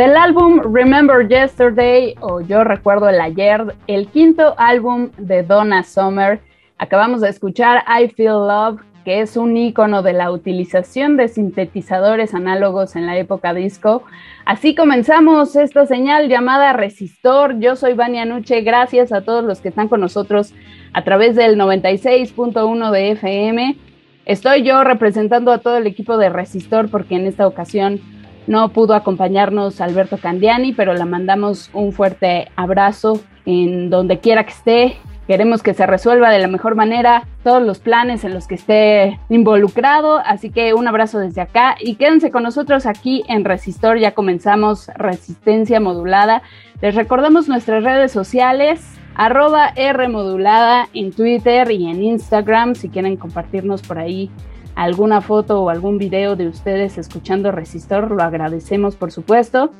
Del álbum Remember Yesterday o Yo Recuerdo el Ayer, el quinto álbum de Donna Summer, acabamos de escuchar I Feel Love, que es un icono de la utilización de sintetizadores análogos en la época disco. Así comenzamos esta señal llamada Resistor. Yo soy Vania Nuche. Gracias a todos los que están con nosotros a través del 96.1 de FM. Estoy yo representando a todo el equipo de Resistor porque en esta ocasión no pudo acompañarnos Alberto Candiani, pero le mandamos un fuerte abrazo en donde quiera que esté Queremos que se resuelva de la mejor manera todos los planes en los que esté involucrado. Así que un abrazo desde acá y quédense con nosotros aquí en Resistor. Ya comenzamos Resistencia Modulada. Les recordamos nuestras redes sociales arroba R modulada en Twitter y en Instagram si quieren compartirnos por ahí alguna foto o algún video de ustedes escuchando Resistor, lo agradecemos por supuesto.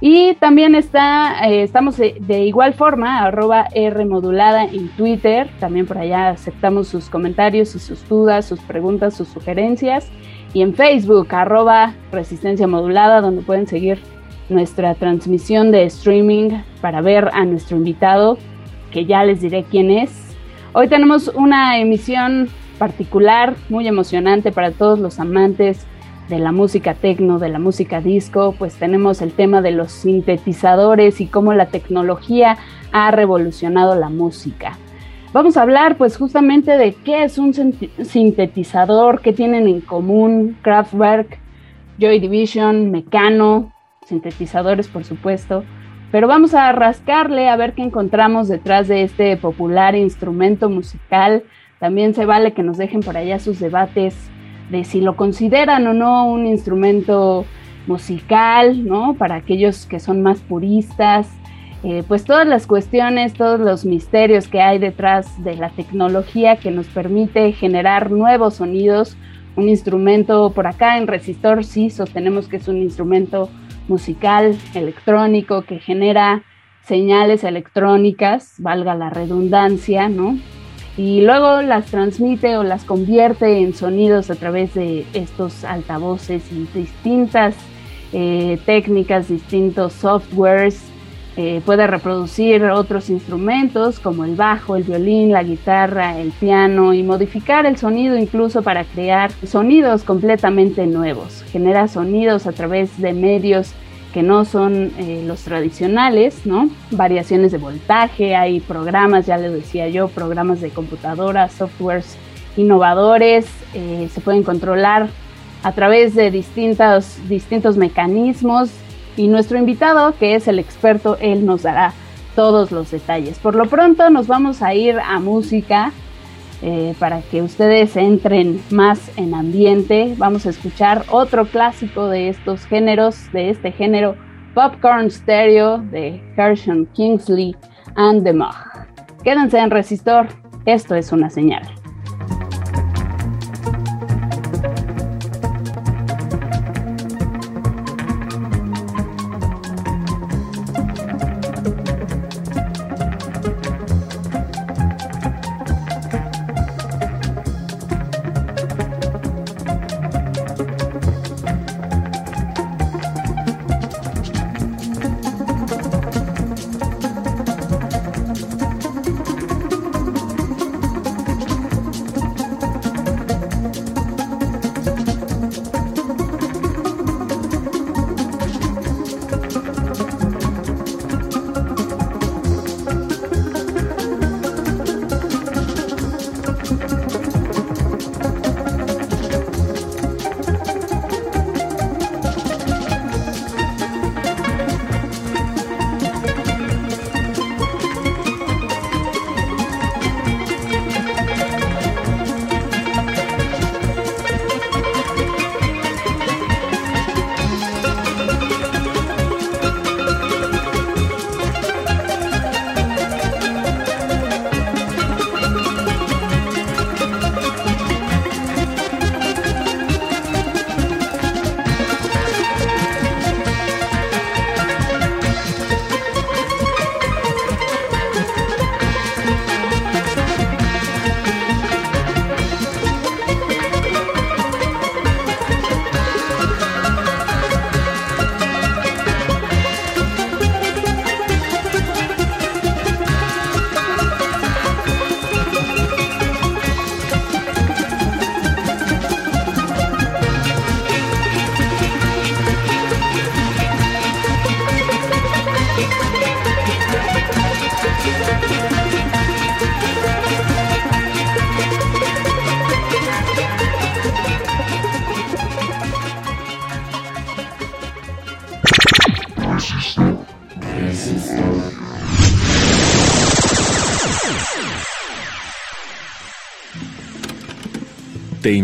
Y también está, eh, estamos de, igual forma, arroba R modulada en Twitter. También por allá aceptamos sus comentarios y sus dudas, sus preguntas, sus sugerencias. Y en Facebook, arroba Resistencia Modulada, donde pueden seguir nuestra transmisión de streaming para ver a nuestro invitado, que ya les diré quién es. Hoy tenemos una emisión particular, muy emocionante para todos los amantes de la música tecno, de la música disco, pues tenemos el tema de los sintetizadores y cómo la tecnología ha revolucionado la música. Vamos a hablar pues justamente de qué es un sintetizador, qué tienen en común Kraftwerk, Joy Division, Mecano, sintetizadores por supuesto, pero vamos a rascarle a ver qué encontramos detrás de este popular instrumento musical. También se vale que nos dejen por allá sus debates de si lo consideran o no un instrumento musical, ¿no? Para aquellos que son más puristas, eh, pues todas las cuestiones, todos los misterios que hay detrás de la tecnología que nos permite generar nuevos sonidos. Un instrumento por acá en Resistor sí sostenemos que es un instrumento musical, electrónico, que genera señales electrónicas, valga la redundancia, ¿no? Y luego las transmite o las convierte en sonidos a través de estos altavoces y distintas eh, técnicas, distintos softwares. Eh, puede reproducir otros instrumentos como el bajo, el violín, la guitarra, el piano y modificar el sonido incluso para crear sonidos completamente nuevos. Genera sonidos a través de medios no son eh, los tradicionales, ¿no? Variaciones de voltaje, hay programas, ya les decía yo, programas de computadora, softwares innovadores, eh, se pueden controlar a través de distintos, distintos mecanismos y nuestro invitado, que es el experto, él nos dará todos los detalles. Por lo pronto nos vamos a ir a música eh, para que ustedes entren más en ambiente. Vamos a escuchar otro clásico de estos géneros, de este género, Popcorn Stereo de Hershon Kingsley and the Mug. Quédense en Resistor, esto es una señal.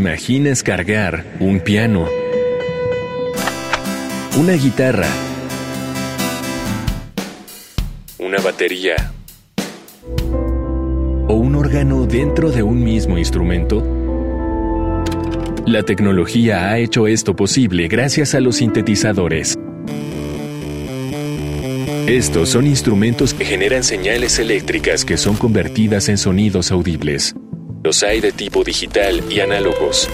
Te imaginas cargar un piano, una guitarra, una batería o un órgano dentro de un mismo instrumento? La tecnología ha hecho esto posible gracias a los sintetizadores. Estos son instrumentos que generan señales eléctricas que son convertidas en sonidos audibles. Los hay de tipo digital y análogos.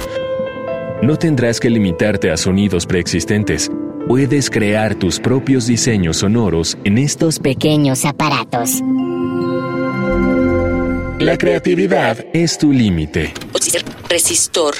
No tendrás que limitarte a sonidos preexistentes. Puedes crear tus propios diseños sonoros en estos pequeños aparatos. La creatividad es tu límite. Resistor.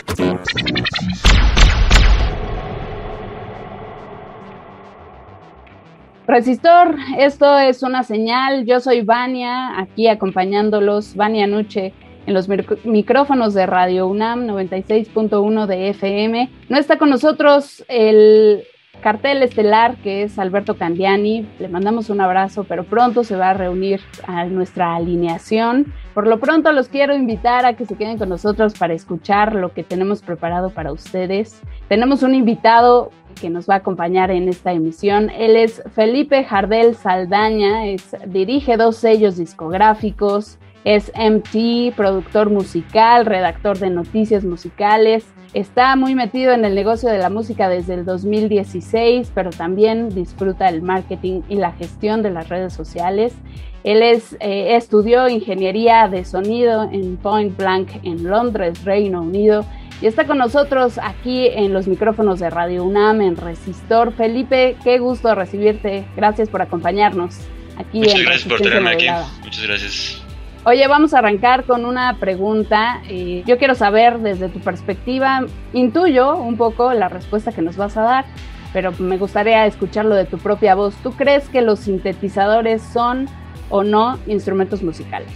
Resistor, esto es una señal. Yo soy Vania, aquí acompañándolos, Vania Nuche, en los micrófonos de Radio UNAM 96.1 de FM. No está con nosotros el cartel estelar que es Alberto Candiani. Le mandamos un abrazo, pero pronto se va a reunir a nuestra alineación. Por lo pronto los quiero invitar a que se queden con nosotros para escuchar lo que tenemos preparado para ustedes. Tenemos un invitado que nos va a acompañar en esta emisión. Él es Felipe Jardel Saldaña, es, dirige dos sellos discográficos, es MT, productor musical, redactor de noticias musicales. Está muy metido en el negocio de la música desde el 2016, pero también disfruta el marketing y la gestión de las redes sociales. Él es, eh, estudió ingeniería de sonido en Point Blank en Londres, Reino Unido, y está con nosotros aquí en los micrófonos de Radio UNAM en Resistor. Felipe, qué gusto recibirte. Gracias por acompañarnos aquí Muchas gracias por tenerme aquí. Muchas gracias. Oye, vamos a arrancar con una pregunta. Eh, yo quiero saber desde tu perspectiva, intuyo un poco la respuesta que nos vas a dar, pero me gustaría escucharlo de tu propia voz. ¿Tú crees que los sintetizadores son o no instrumentos musicales?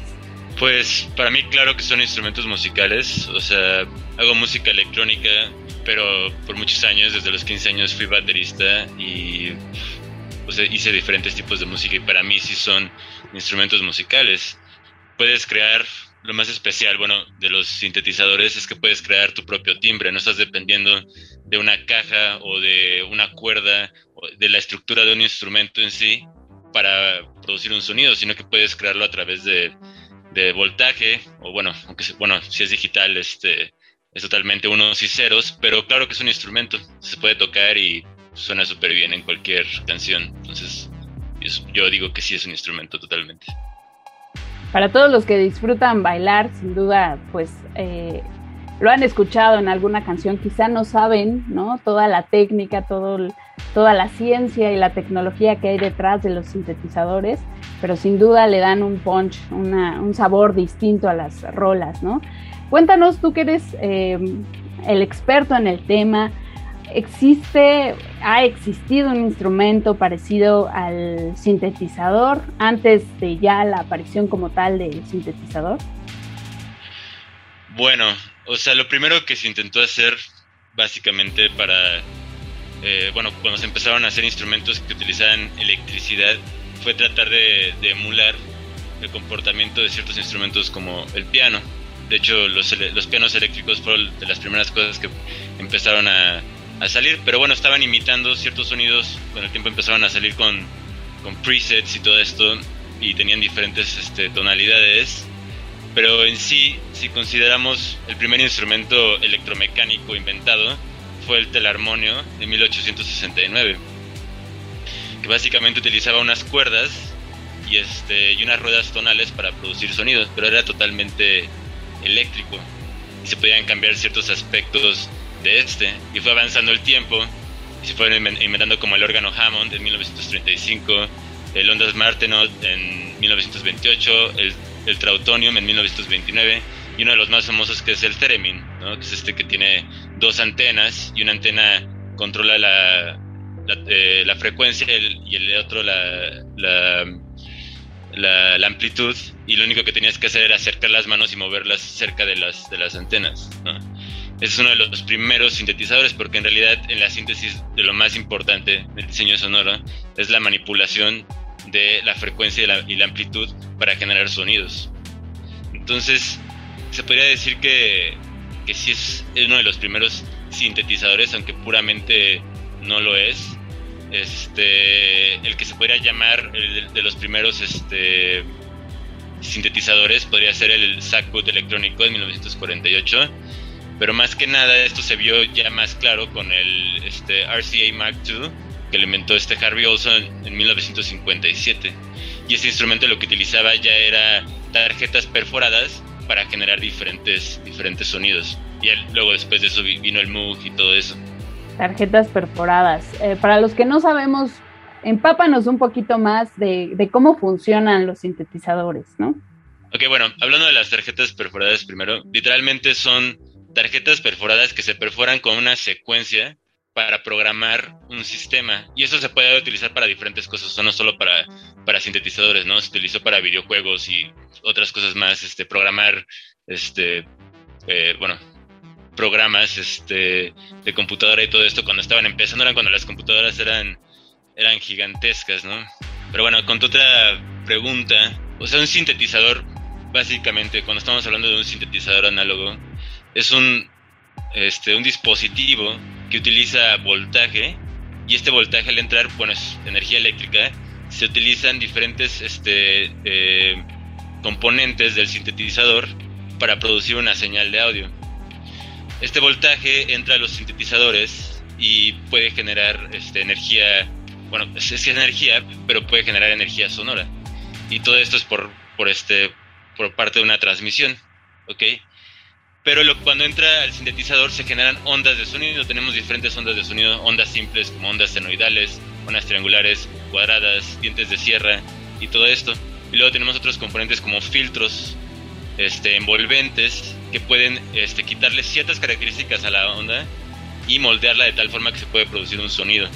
Pues para mí claro que son instrumentos musicales, o sea, hago música electrónica, pero por muchos años, desde los 15 años fui baterista y hice diferentes tipos de música y para mí sí son instrumentos musicales puedes crear lo más especial, bueno, de los sintetizadores es que puedes crear tu propio timbre, no estás dependiendo de una caja o de una cuerda o de la estructura de un instrumento en sí para producir un sonido, sino que puedes crearlo a través de, voltaje o bueno, aunque bueno, si es digital, este es totalmente unos y ceros, pero claro que es un instrumento, se puede tocar y suena súper bien en cualquier canción, entonces yo digo que sí es un instrumento totalmente para todos los que disfrutan bailar, sin duda, pues eh, lo han escuchado en alguna canción, quizá no saben, ¿no? Toda la técnica, todo, toda la ciencia y la tecnología que hay detrás de los sintetizadores, pero sin duda le dan un punch, un sabor distinto a las rolas, ¿no? Cuéntanos, tú que eres eh, el experto en el tema, existe, ha existido un instrumento parecido al sintetizador antes de ya la aparición como tal del sintetizador? Bueno, o sea, lo primero que se intentó hacer básicamente para, eh, bueno, cuando se empezaron a hacer instrumentos que utilizaban electricidad, fue tratar de, emular el comportamiento de ciertos instrumentos como el piano. De hecho, los, los pianos eléctricos fueron de las primeras cosas que empezaron a, a salir, pero bueno, estaban imitando ciertos sonidos, con el tiempo empezaron a salir con, con presets y todo esto, y tenían diferentes este, tonalidades, pero en sí, si consideramos el primer instrumento electromecánico inventado, fue el telarmonio de 1869, que básicamente utilizaba unas cuerdas y, este, y unas ruedas tonales para producir sonidos, pero era totalmente eléctrico y se podían cambiar ciertos aspectos de este. Y fue avanzando el tiempo y se fueron inventando como el órgano Hammond en 1935, el Ondas Martenot en 1928, el, el Trautonium en 1929 y uno de los más famosos que es el Theremin, que es este que tiene dos antenas y una antena controla la, la, eh, frecuencia y el otro la, la, la, amplitud y lo único que tenías que hacer era acercar las manos y moverlas cerca de las, de las antenas. Es uno de los primeros sintetizadores porque en realidad en la síntesis de lo más importante del diseño sonoro es la manipulación de la frecuencia y la, amplitud para generar sonidos. Entonces, se podría decir que que sí es uno de los primeros sintetizadores, aunque puramente no lo es. Este, el que se podría llamar el de los primeros este, sintetizadores podría ser el Sackwood electrónico de 1948 pero más que nada esto se vio ya más claro con el este, RCA Mark II que le inventó este Harvey Olson en 1957 y ese instrumento lo que utilizaba ya era tarjetas perforadas para generar diferentes, diferentes sonidos y luego después de eso vino el Moog y todo eso. Tarjetas perforadas. Eh, para los que no sabemos, empápanos un poquito más de, de cómo funcionan los sintetizadores, ¿no? Ok, bueno, hablando de las tarjetas perforadas primero, literalmente son tarjetas perforadas que se perforan con una secuencia para programar un sistema. Y eso se puede utilizar para diferentes cosas, no solo para, para sintetizadores, ¿no? Se utilizó para videojuegos y otras cosas más, este, programar, este, eh, bueno, programas, este, de computadora y todo esto cuando estaban empezando, eran cuando las computadoras eran, eran gigantescas, ¿no? Pero bueno, con otra pregunta, o sea, un sintetizador, básicamente, cuando estamos hablando de un sintetizador análogo, es un, este, un dispositivo que utiliza voltaje y este voltaje al entrar, bueno, es energía eléctrica, se utilizan diferentes este, eh, componentes del sintetizador para producir una señal de audio. Este voltaje entra a los sintetizadores y puede generar este, energía, bueno, es, energía, pero puede generar energía sonora. Y todo esto es por, por, este, por parte de una transmisión, ¿ok? Pero cuando entra al sintetizador se generan ondas de sonido. Tenemos diferentes ondas de sonido, ondas simples como ondas senoidales, ondas triangulares, cuadradas, dientes de sierra y todo esto. Y luego tenemos otros componentes como filtros este, envolventes que pueden este, quitarle ciertas características a la onda y moldearla de tal forma que se puede producir un sonido.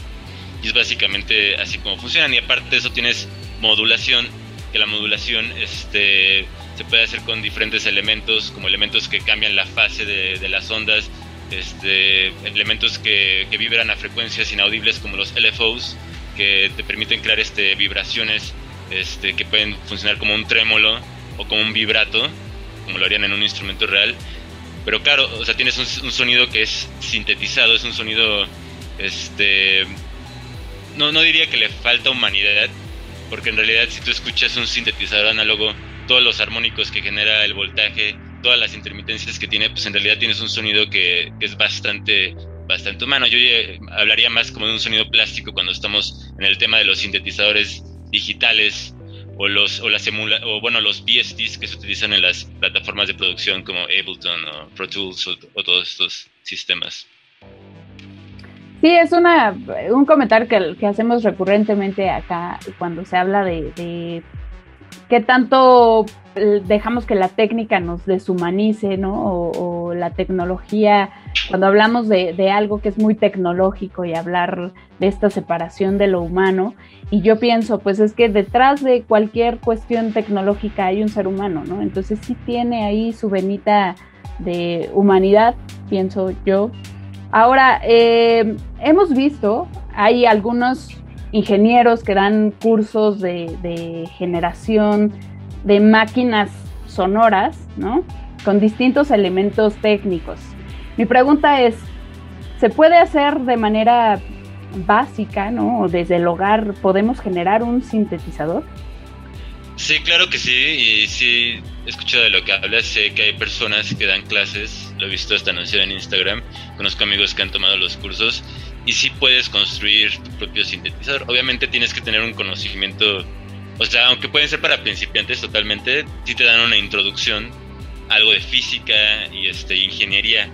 Y es básicamente así como funcionan. Y aparte de eso tienes modulación, que la modulación este, se puede hacer con diferentes elementos, como elementos que cambian la fase de, las ondas, este, elementos que, vibran a frecuencias inaudibles como los LFOs, que te permiten crear este, vibraciones este, que pueden funcionar como un trémolo o como un vibrato, como lo harían en un instrumento real. Pero claro, o sea, tienes un, un sonido que es sintetizado, es un sonido, este, no, no diría que le falta humanidad, porque en realidad si tú escuchas un sintetizador análogo, todos los armónicos que genera el voltaje, todas las intermitencias que tiene, pues en realidad tienes un sonido que, es bastante bastante humano. Yo hablaría más como de un sonido plástico cuando estamos en el tema de los sintetizadores digitales o los o las bueno los VSTs que se utilizan en las plataformas de producción como Ableton o Pro Tools o, todos estos sistemas. Sí, es una, un comentario que hacemos recurrentemente acá cuando se habla de qué tanto eh, dejamos que la técnica nos deshumanice, ¿no? O, la tecnología, cuando hablamos de, algo que es muy tecnológico y hablar de esta separación de lo humano, y yo pienso, pues es que detrás de cualquier cuestión tecnológica hay un ser humano, ¿no? Entonces sí tiene ahí su venita de humanidad, pienso yo. Ahora, eh, hemos visto, hay algunos ingenieros que dan cursos de, generación de máquinas sonoras, ¿no? Con distintos elementos técnicos. Mi pregunta es, ¿se puede hacer de manera básica, ¿no? Desde el hogar, ¿podemos generar un sintetizador? Sí, claro que sí, y sí, he escuchado de lo que hablas, sé que hay personas que dan clases, lo he visto hasta anunciado en Instagram, conozco amigos que han tomado los cursos y sí puedes construir tu propio sintetizador. Obviamente tienes que tener un conocimiento, o sea, aunque pueden ser para principiantes totalmente, sí te dan una introducción, algo de física y este ingeniería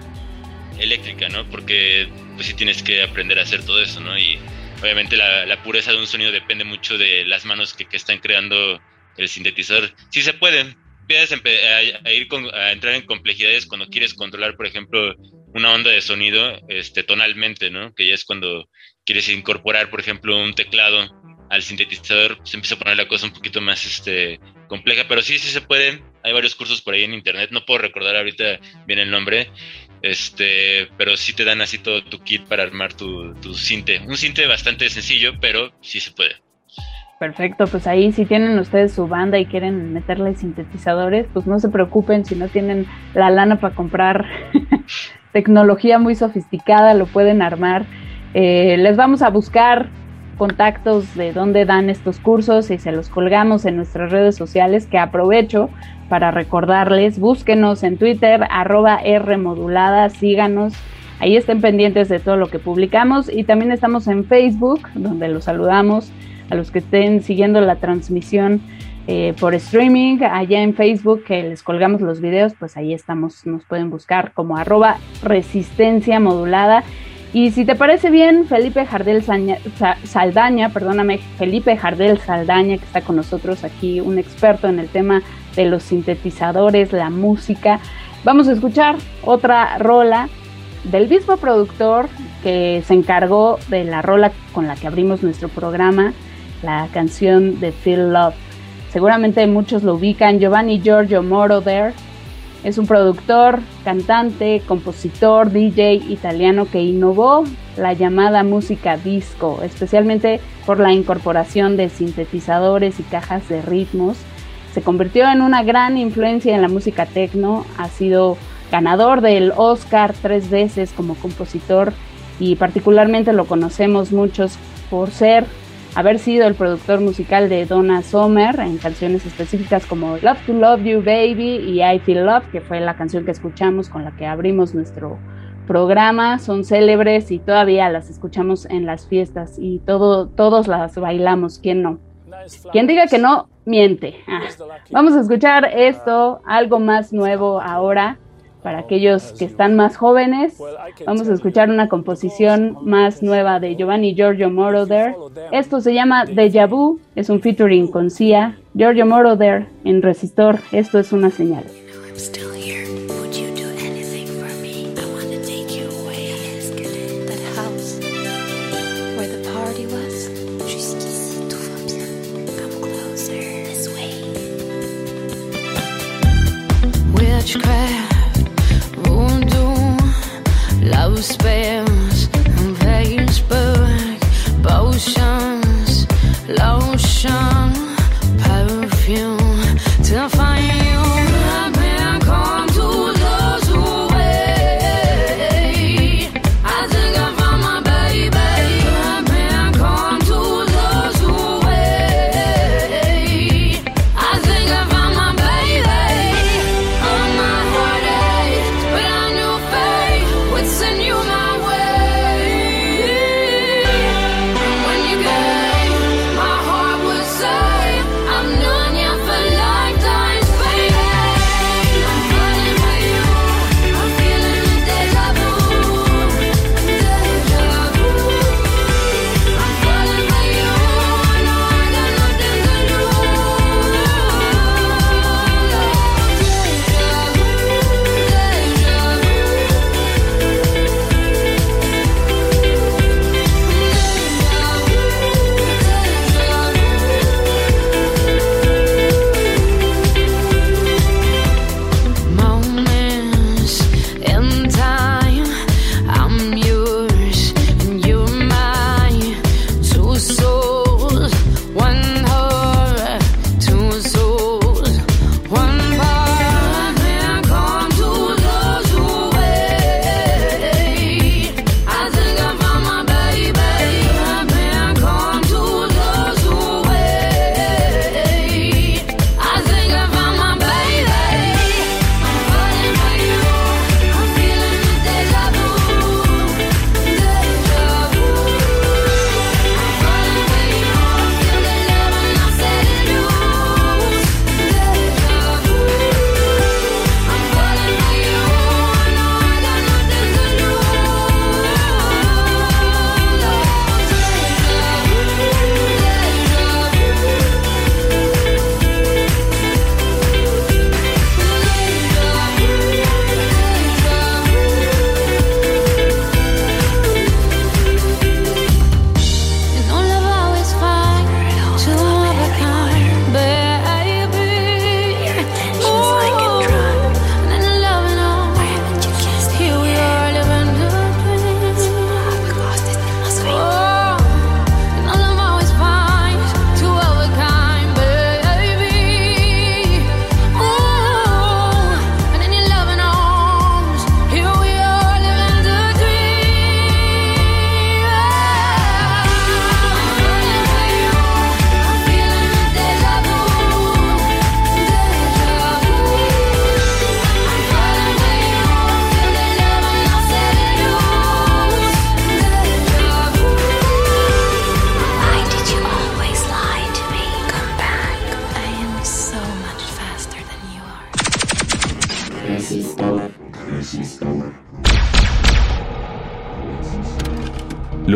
eléctrica, ¿no? Porque pues sí tienes que aprender a hacer todo eso, ¿no? Y obviamente la, pureza de un sonido depende mucho de las manos que, están creando el sintetizador. Sí se pueden, puedes a, ir a entrar en complejidades cuando quieres controlar, por ejemplo, una onda de sonido este, tonalmente, ¿no? Que ya es cuando quieres incorporar, por ejemplo, un teclado al sintetizador, se empieza a poner la cosa un poquito más este, compleja, pero sí, sí se puede. Hay varios cursos por ahí en internet, no puedo recordar ahorita bien el nombre, este, pero sí te dan así todo tu kit para armar tu, tu cinte. Un cinte bastante sencillo, pero sí se puede. Perfecto, pues ahí si tienen ustedes su banda y quieren meterle sintetizadores, pues no se preocupen si no tienen la lana para comprar tecnología muy sofisticada, lo pueden armar. Eh, les vamos a buscar contactos de dónde dan estos cursos y se los colgamos en nuestras redes sociales que aprovecho para recordarles, búsquenos en Twitter, arroba Rmodulada, síganos, ahí estén pendientes de todo lo que publicamos y también estamos en Facebook, donde los saludamos a los que estén siguiendo la transmisión eh, por streaming allá en Facebook que les colgamos los videos, pues ahí estamos, nos pueden buscar como arroba resistencia modulada. Y si te parece bien, Felipe Jardel Saldaña, perdóname, Felipe Jardel Saldaña, que está con nosotros aquí, un experto en el tema de los sintetizadores, la música, vamos a escuchar otra rola del mismo productor que se encargó de la rola con la que abrimos nuestro programa, la canción de Feel Love. Seguramente muchos lo ubican, Giovanni Giorgio Moroder. Es un productor, cantante, compositor, DJ italiano que innovó la llamada música disco, especialmente por la incorporación de sintetizadores y cajas de ritmos. Se convirtió en una gran influencia en la música techno, ha sido ganador del Oscar tres veces como compositor y particularmente lo conocemos muchos por ser haber sido el productor musical de Donna Summer en canciones específicas como Love to Love You Baby y I Feel Love, que fue la canción que escuchamos con la que abrimos nuestro programa, son célebres y todavía las escuchamos en las fiestas y todo, todos las bailamos, ¿quién no? Quien diga que no, miente. Ah, vamos a escuchar esto, algo más nuevo ahora para aquellos que están más jóvenes, vamos a escuchar una composición más nueva de Giovanni Giorgio Moroder. Esto se llama Deja Vu, es un featuring con Sia. Giorgio Moroder en Resistor, esto es una señal. Spells on Facebook, potions, lotion, perfume to find.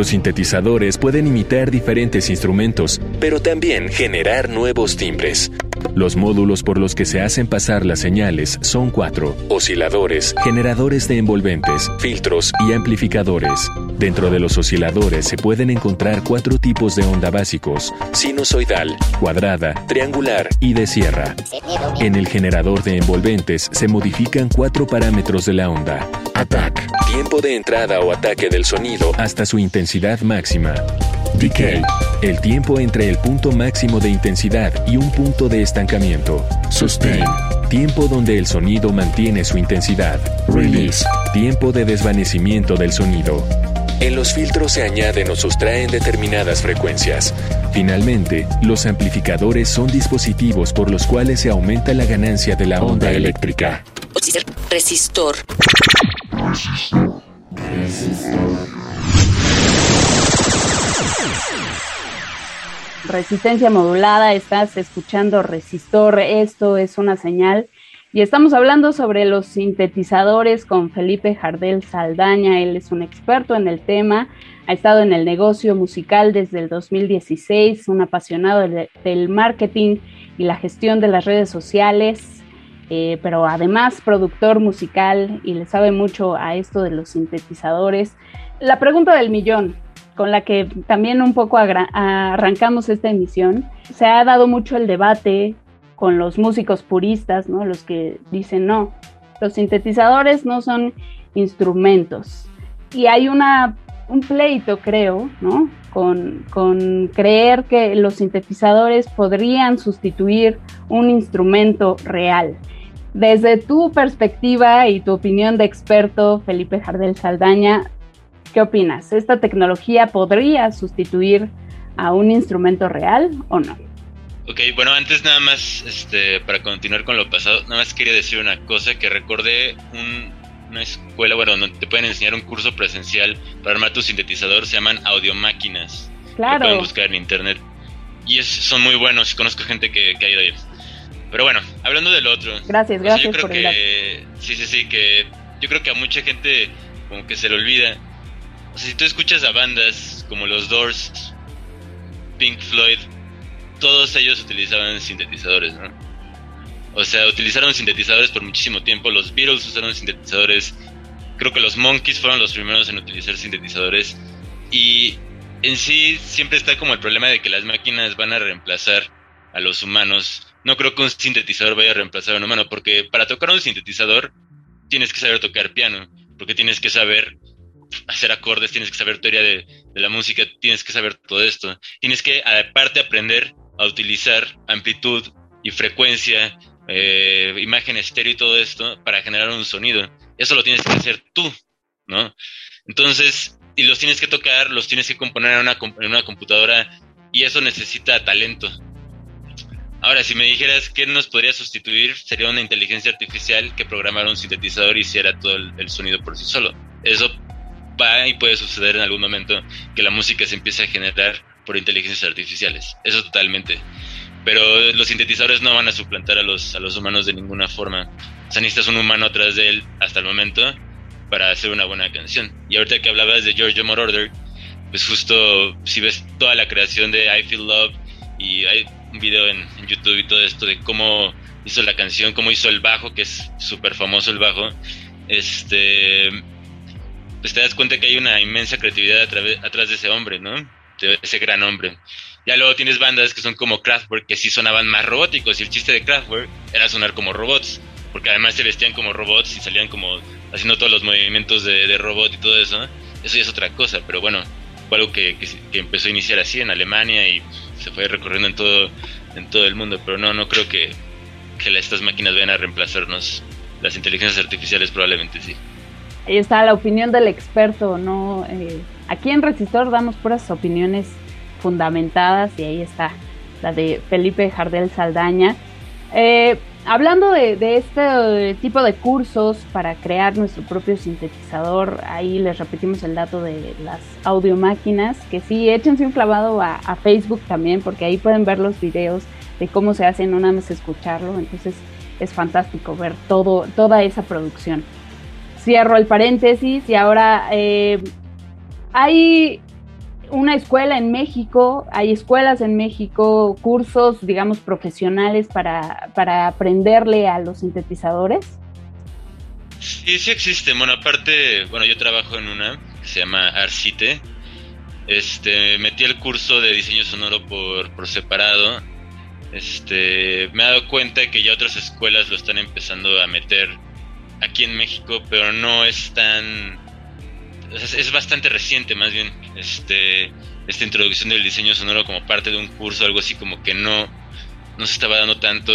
Los sintetizadores pueden imitar diferentes instrumentos, pero también generar nuevos timbres. Los módulos por los que se hacen pasar las señales son cuatro, osciladores, generadores de envolventes, filtros y amplificadores. Dentro de los osciladores se pueden encontrar cuatro tipos de onda básicos, sinusoidal, cuadrada, triangular y de sierra. En el generador de envolventes se modifican cuatro parámetros de la onda. Attack, tiempo de entrada o ataque del sonido hasta su intensidad máxima. Decay, el tiempo entre el punto máximo de intensidad y un punto de estancamiento. Sustain, tiempo donde el sonido mantiene su intensidad. Release, tiempo de desvanecimiento del sonido. En los filtros se añaden o sustraen determinadas frecuencias. Finalmente, los amplificadores son dispositivos por los cuales se aumenta la ganancia de la onda eléctrica. Resistor. Resistencia modulada, estás escuchando Resistor, esto es una señal. Y estamos hablando sobre los sintetizadores con Felipe Jardel Saldaña, él es un experto en el tema, ha estado en el negocio musical desde el 2016, un apasionado del marketing y la gestión de las redes sociales, eh, pero además productor musical y le sabe mucho a esto de los sintetizadores. La pregunta del millón, con la que también un poco arrancamos esta emisión, se ha dado mucho el debate con los músicos puristas, ¿no? Los que dicen no, los sintetizadores no son instrumentos. Y hay una, un pleito, creo, ¿no? Con, con creer que los sintetizadores podrían sustituir un instrumento real. Desde tu perspectiva y tu opinión de experto, Felipe Jardel Saldaña, ¿qué opinas? ¿Esta tecnología podría sustituir a un instrumento real o no? Ok, bueno, antes nada más, este, para continuar con lo pasado, nada más quería decir una cosa, que recordé una escuela, bueno, donde te pueden enseñar un curso presencial para armar tu sintetizador, se llaman audiomáquinas. Claro. Lo pueden buscar en internet. Y es, son muy buenos, conozco gente que, que ha ido ahí. Pero bueno, hablando del otro. Gracias, gracias yo creo por que, Sí, sí, sí, que yo creo que a mucha gente como que se le olvida. O sea, si tú escuchas a bandas como los Doors, Pink Floyd, todos ellos utilizaban sintetizadores, ¿no? O sea, utilizaron sintetizadores por muchísimo tiempo. Los Beatles usaron sintetizadores. Creo que los Monkeys fueron los primeros en utilizar sintetizadores. Y en sí siempre está como el problema de que las máquinas van a reemplazar a los humanos. No creo que un sintetizador vaya a reemplazar a un humano, porque para tocar un sintetizador tienes que saber tocar piano, porque tienes que saber hacer acordes, tienes que saber teoría de, la música, tienes que saber todo esto. Tienes que aparte aprender a utilizar amplitud y frecuencia, eh, imagen estéreo y todo esto para generar un sonido. Eso lo tienes que hacer tú, ¿no? Entonces, y los tienes que tocar, los tienes que componer en una, en una computadora y eso necesita talento. Ahora, si me dijeras qué nos podría sustituir, sería una inteligencia artificial que programara un sintetizador y hiciera todo el, sonido por sí solo. Eso va y puede suceder en algún momento que la música se empiece a generar por inteligencias artificiales. Eso totalmente. Pero los sintetizadores no van a suplantar a los, a los humanos de ninguna forma. O sea, necesitas un humano atrás de él hasta el momento para hacer una buena canción. Y ahorita que hablabas de George Moroder, pues justo si ves toda la creación de I Feel Love y hay un video en, YouTube y todo esto de cómo hizo la canción, cómo hizo el bajo, que es súper famoso el bajo, este, pues te das cuenta que hay una inmensa creatividad atrás de ese hombre, ¿no? De ese gran hombre. Ya luego tienes bandas que son como Kraftwerk, que sí sonaban más robóticos, y el chiste de Kraftwerk era sonar como robots, porque además se vestían como robots y salían como haciendo todos los movimientos de, robot y todo eso. Eso ya es otra cosa, pero bueno, fue algo que empezó a iniciar así en Alemania y se fue recorriendo en todo, en todo el mundo, pero no, no creo que, estas máquinas vayan a reemplazarnos. Las inteligencias artificiales probablemente sí. Ahí está la opinión del experto, ¿no? Eh, aquí en Resistor damos puras opiniones fundamentadas y ahí está la de Felipe Jardel Saldaña. Eh, hablando de, este tipo de cursos para crear nuestro propio sintetizador, ahí les repetimos el dato de las audiomáquinas, que sí, échense un clavado a, Facebook también, porque ahí pueden ver los videos de cómo se hace, no nada más escucharlo. Entonces, es fantástico ver todo, toda esa producción. Cierro el paréntesis y ahora eh, hay una escuela en México, hay escuelas en México, cursos, digamos, profesionales para, para aprenderle a los sintetizadores. Sí, sí existe. Bueno, aparte, bueno, yo trabajo en una que se llama Arcite. Este, metí el curso de diseño sonoro por, por separado. Este, me he dado cuenta que ya otras escuelas lo están empezando a meter aquí en México, pero no es tan es, bastante reciente más bien este esta introducción del diseño sonoro como parte de un curso algo así como que no no se estaba dando tanto.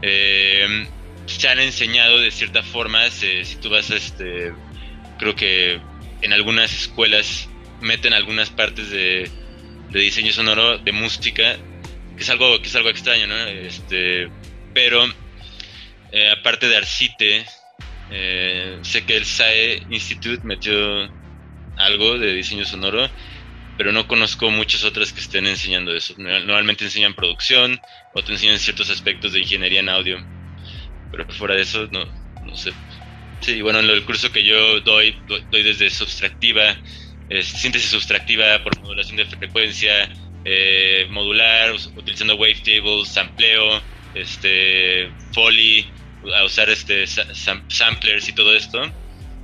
Eh, se han enseñado de cierta forma si tú vas a este creo que en algunas escuelas meten algunas partes de, de diseño sonoro de música que es algo que es algo extraño no este pero eh, aparte de Arcite eh, sé que el SAE Institute metió algo de diseño sonoro, pero no conozco muchas otras que estén enseñando eso. Normalmente enseñan producción o te enseñan ciertos aspectos de ingeniería en audio, pero fuera de eso no, sé. Sí, bueno, en el curso que yo doy, doy desde subtractiva, síntesis subtractiva por modulación de frecuencia, eh, modular, utilizando wavetables, sampleo, este, foley, a usar este samplers y todo esto.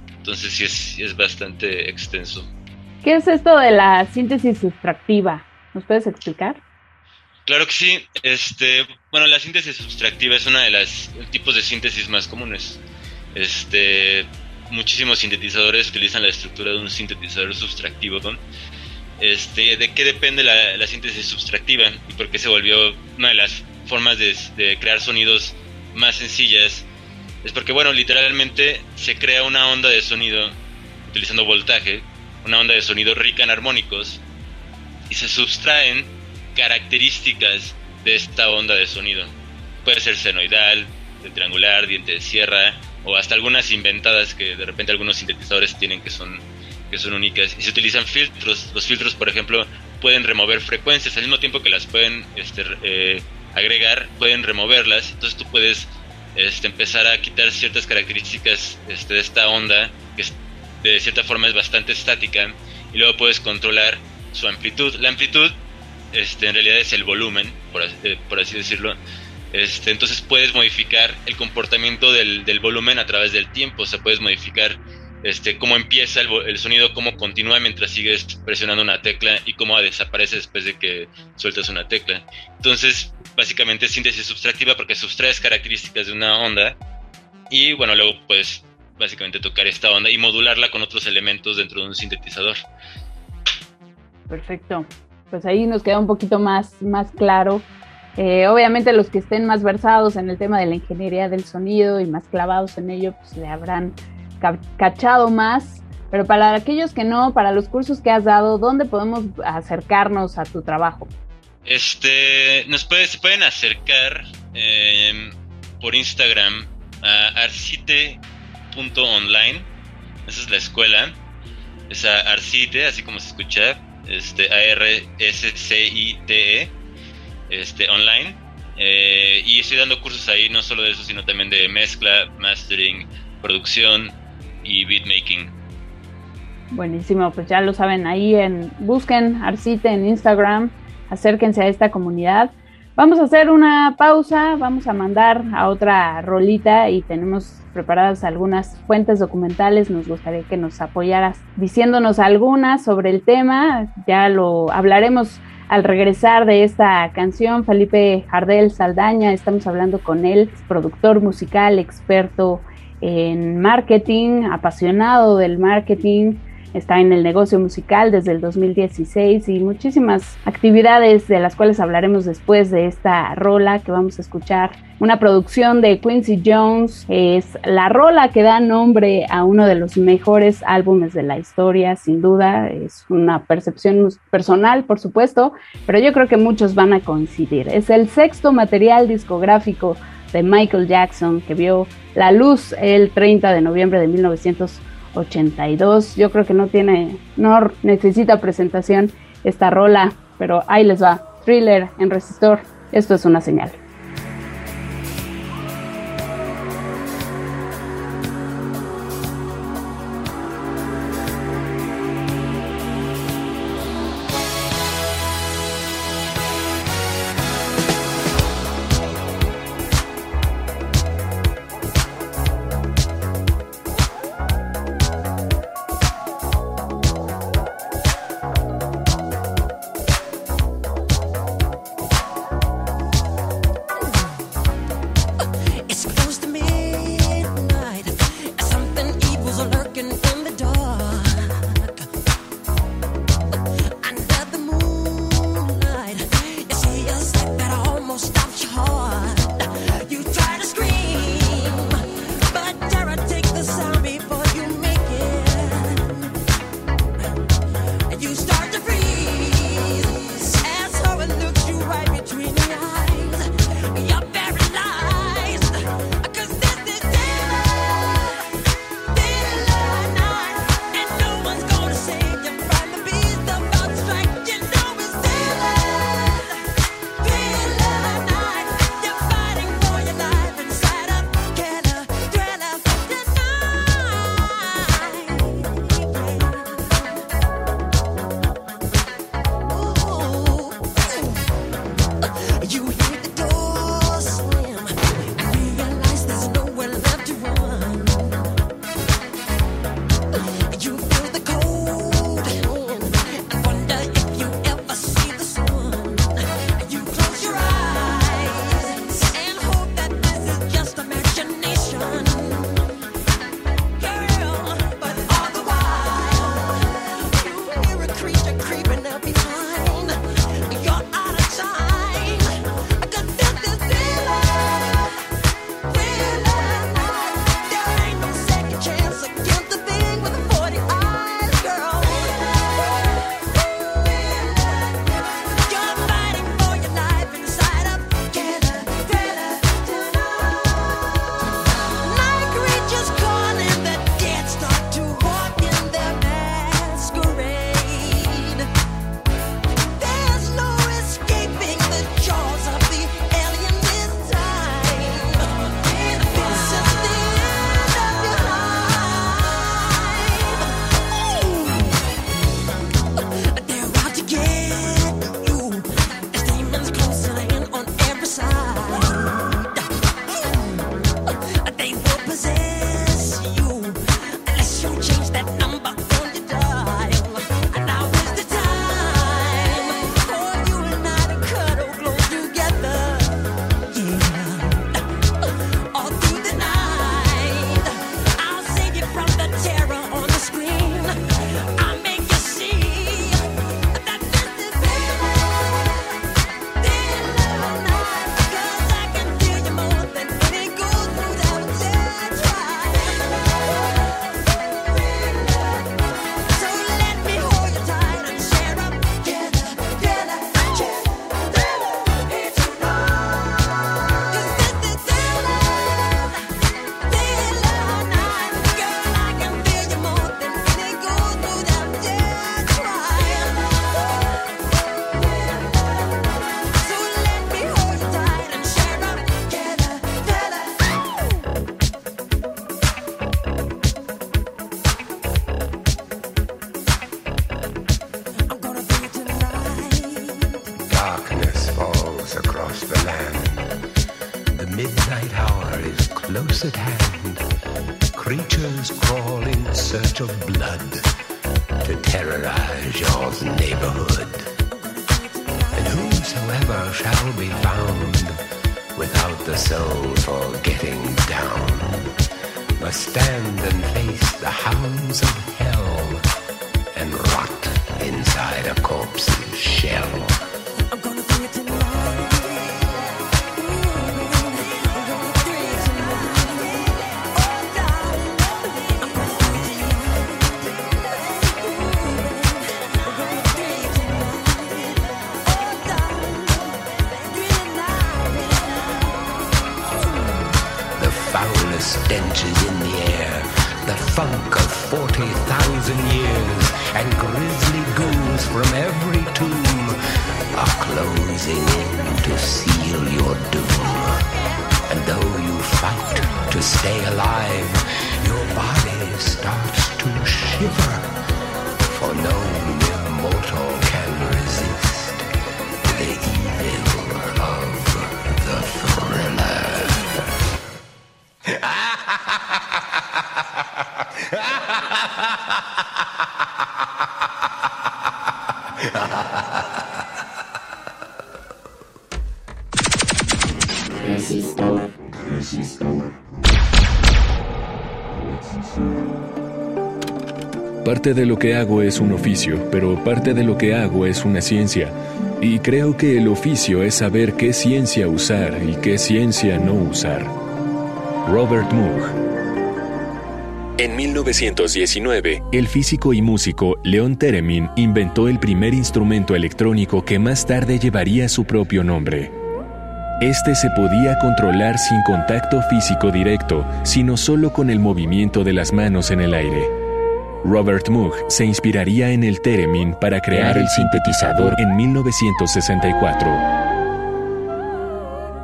Entonces sí es, es bastante extenso. ¿Qué es esto de la síntesis sustractiva? ¿Nos puedes explicar? Claro que sí. Este, bueno, la síntesis sustractiva es uno de los tipos de síntesis más comunes. Este, muchísimos sintetizadores utilizan la estructura de un sintetizador sustractivo. Este, ¿De qué depende la, la, síntesis sustractiva y por qué se volvió una de las formas de, de crear sonidos más sencillas es porque, bueno, literalmente se crea una onda de sonido utilizando voltaje, una onda de sonido rica en armónicos, y se sustraen características de esta onda de sonido. Puede ser senoidal, triangular, diente de sierra, o hasta algunas inventadas que de repente algunos sintetizadores tienen que son, que son únicas. Y se utilizan filtros. Los filtros, por ejemplo, pueden remover frecuencias al mismo tiempo que las pueden este, eh, agregar, pueden removerlas, entonces tú puedes este, empezar a quitar ciertas características este, de esta onda, que de cierta forma es bastante estática, y luego puedes controlar su amplitud. La amplitud este, en realidad es el volumen, eh, por así decirlo. Este, entonces puedes modificar el comportamiento del, del, volumen a través del tiempo, o sea, puedes modificar este, cómo empieza el, sonido, cómo continúa mientras sigues presionando una tecla y cómo desaparece después de que sueltas una tecla. Entonces, básicamente es síntesis subtractiva porque sustraes características de una onda y bueno, luego puedes básicamente tocar esta onda y modularla con otros elementos dentro de un sintetizador. Perfecto. Pues ahí nos queda un poquito más, más claro. Eh, obviamente los que estén más versados en el tema de la ingeniería del sonido y más clavados en ello, pues le habrán cachado más, pero para aquellos que no, para los cursos que has dado, ¿dónde podemos acercarnos a tu trabajo? Este, nos se pueden acercar em, por Instagram a arcite.online, esa es la escuela, es arcite, así como se escucha, este, A-R-S-C-I-T-E, este, online. Eh, y estoy dando cursos ahí, no solo de eso, sino también de mezcla, mastering, producción, y beatmaking. Buenísimo, pues ya lo saben, ahí en busquen Arcite en Instagram, acérquense a esta comunidad. Vamos a hacer una pausa, vamos a mandar a otra rolita y tenemos preparadas algunas fuentes documentales. Nos gustaría que nos apoyaras diciéndonos algunas sobre el tema. Ya lo hablaremos al regresar de esta canción. Felipe Jardel Saldaña, estamos hablando con él, productor musical, experto en marketing, apasionado del marketing, está en el negocio musical desde el 2016 y muchísimas actividades de las cuales hablaremos después de esta rola que vamos a escuchar. Una producción de Quincy Jones es la rola que da nombre a uno de los mejores álbumes de la historia, sin duda. Es una percepción personal, por supuesto, pero yo creo que muchos van a coincidir. Es el sexto material discográfico de Michael Jackson, que vio la luz el 30 de noviembre de 1982. Yo creo que no tiene, no necesita presentación esta rola, pero ahí les va. Thriller en resistor. Esto es una señal. Parte de lo que hago es un oficio, pero parte de lo que hago es una ciencia. Y creo que el oficio es saber qué ciencia usar y qué ciencia no usar. Robert Moog. En 1919, el físico y músico Leon Theremin inventó el primer instrumento electrónico que más tarde llevaría su propio nombre. Este se podía controlar sin contacto físico directo, sino solo con el movimiento de las manos en el aire. Robert Moog se inspiraría en el Theremin para crear el sintetizador en 1964.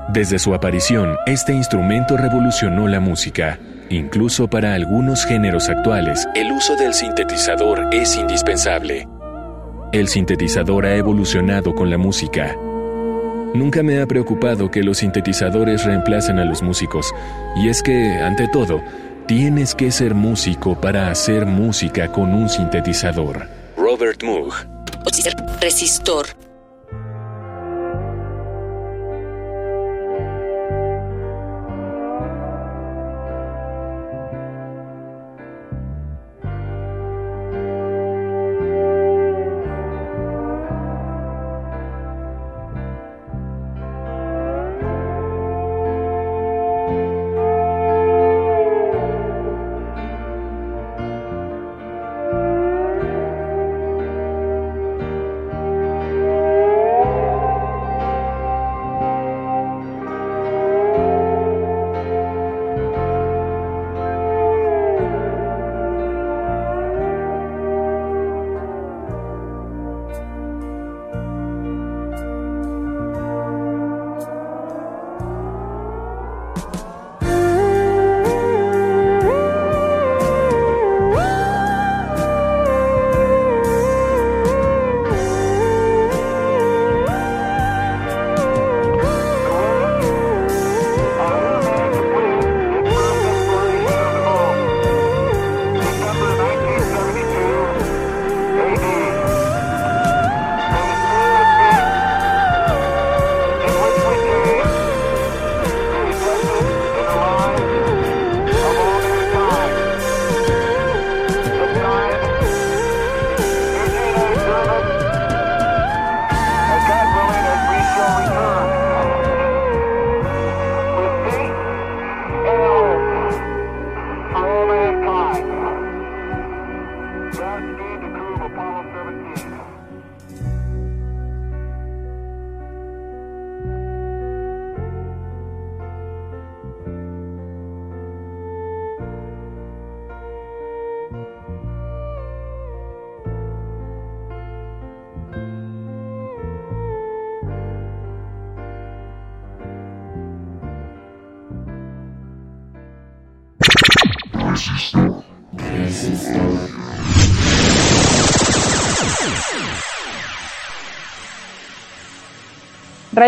Desde su aparición, este instrumento revolucionó la música. Incluso para algunos géneros actuales, el uso del sintetizador es indispensable. El sintetizador ha evolucionado con la música. Nunca me ha preocupado que los sintetizadores reemplacen a los músicos, y es que, ante todo, tienes que ser músico para hacer música con un sintetizador. Robert Moog. Resistor.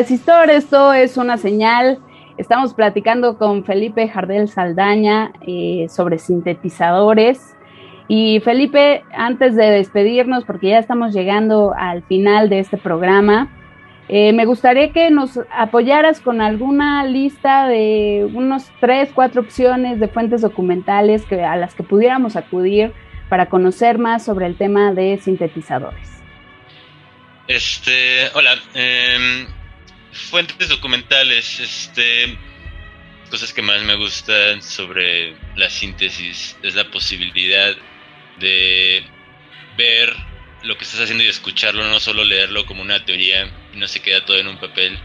Resistor, esto es una señal. Estamos platicando con Felipe Jardel Saldaña eh, sobre sintetizadores. Y Felipe, antes de despedirnos, porque ya estamos llegando al final de este programa, eh, me gustaría que nos apoyaras con alguna lista de unos tres, cuatro opciones de fuentes documentales que, a las que pudiéramos acudir para conocer más sobre el tema de sintetizadores. Este, hola, em, fuentes documentales, este, cosas que más me gustan sobre la síntesis es la posibilidad de ver lo que estás haciendo y escucharlo, no solo leerlo como una teoría y no se queda todo en un papel.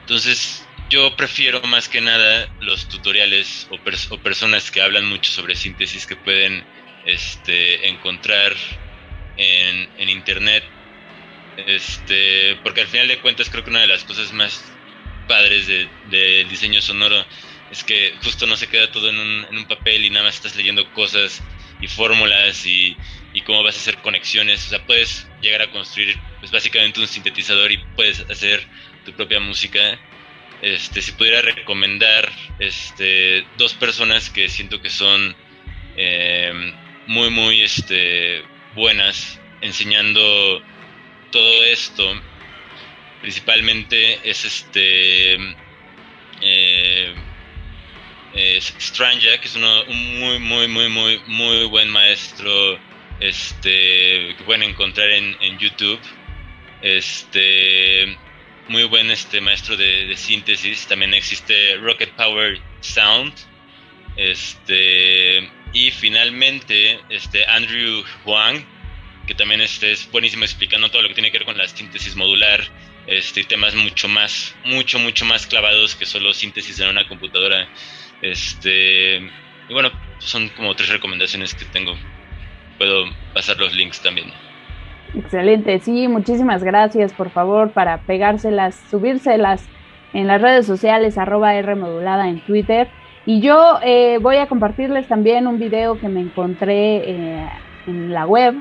Entonces, yo prefiero más que nada los tutoriales o, personas que hablan mucho sobre síntesis que pueden este, encontrar en, en internet. Este, porque al final de cuentas creo que una de las cosas más padres del de diseño sonoro es que justo no se queda todo en un, papel y nada más estás leyendo cosas y fórmulas y, y cómo vas a hacer conexiones. O sea, puedes llegar a construir pues básicamente un sintetizador y puedes hacer tu propia música. Este, si pudiera recomendar este, dos personas que siento que son eh, muy, muy este, buenas enseñando todo esto, principalmente es este eh, Stranja, que es un muy, muy, muy, muy, muy buen maestro este, que pueden encontrar en, en YouTube. Este, muy buen este maestro de, de, síntesis. También existe Rocket Power Sound. Este, y finalmente, este Andrew Huang, que también este, es buenísimo explicando todo lo que tiene que ver con la síntesis modular, este, temas mucho más, mucho, mucho más clavados que solo síntesis en una computadora. Este, y bueno, son como tres recomendaciones que tengo. Puedo pasar los links también. Excelente, sí, muchísimas gracias, por favor, para pegárselas, subírselas en las redes sociales, arroba R modulada en Twitter. Y yo eh, voy a compartirles también un video que me encontré eh, en la web,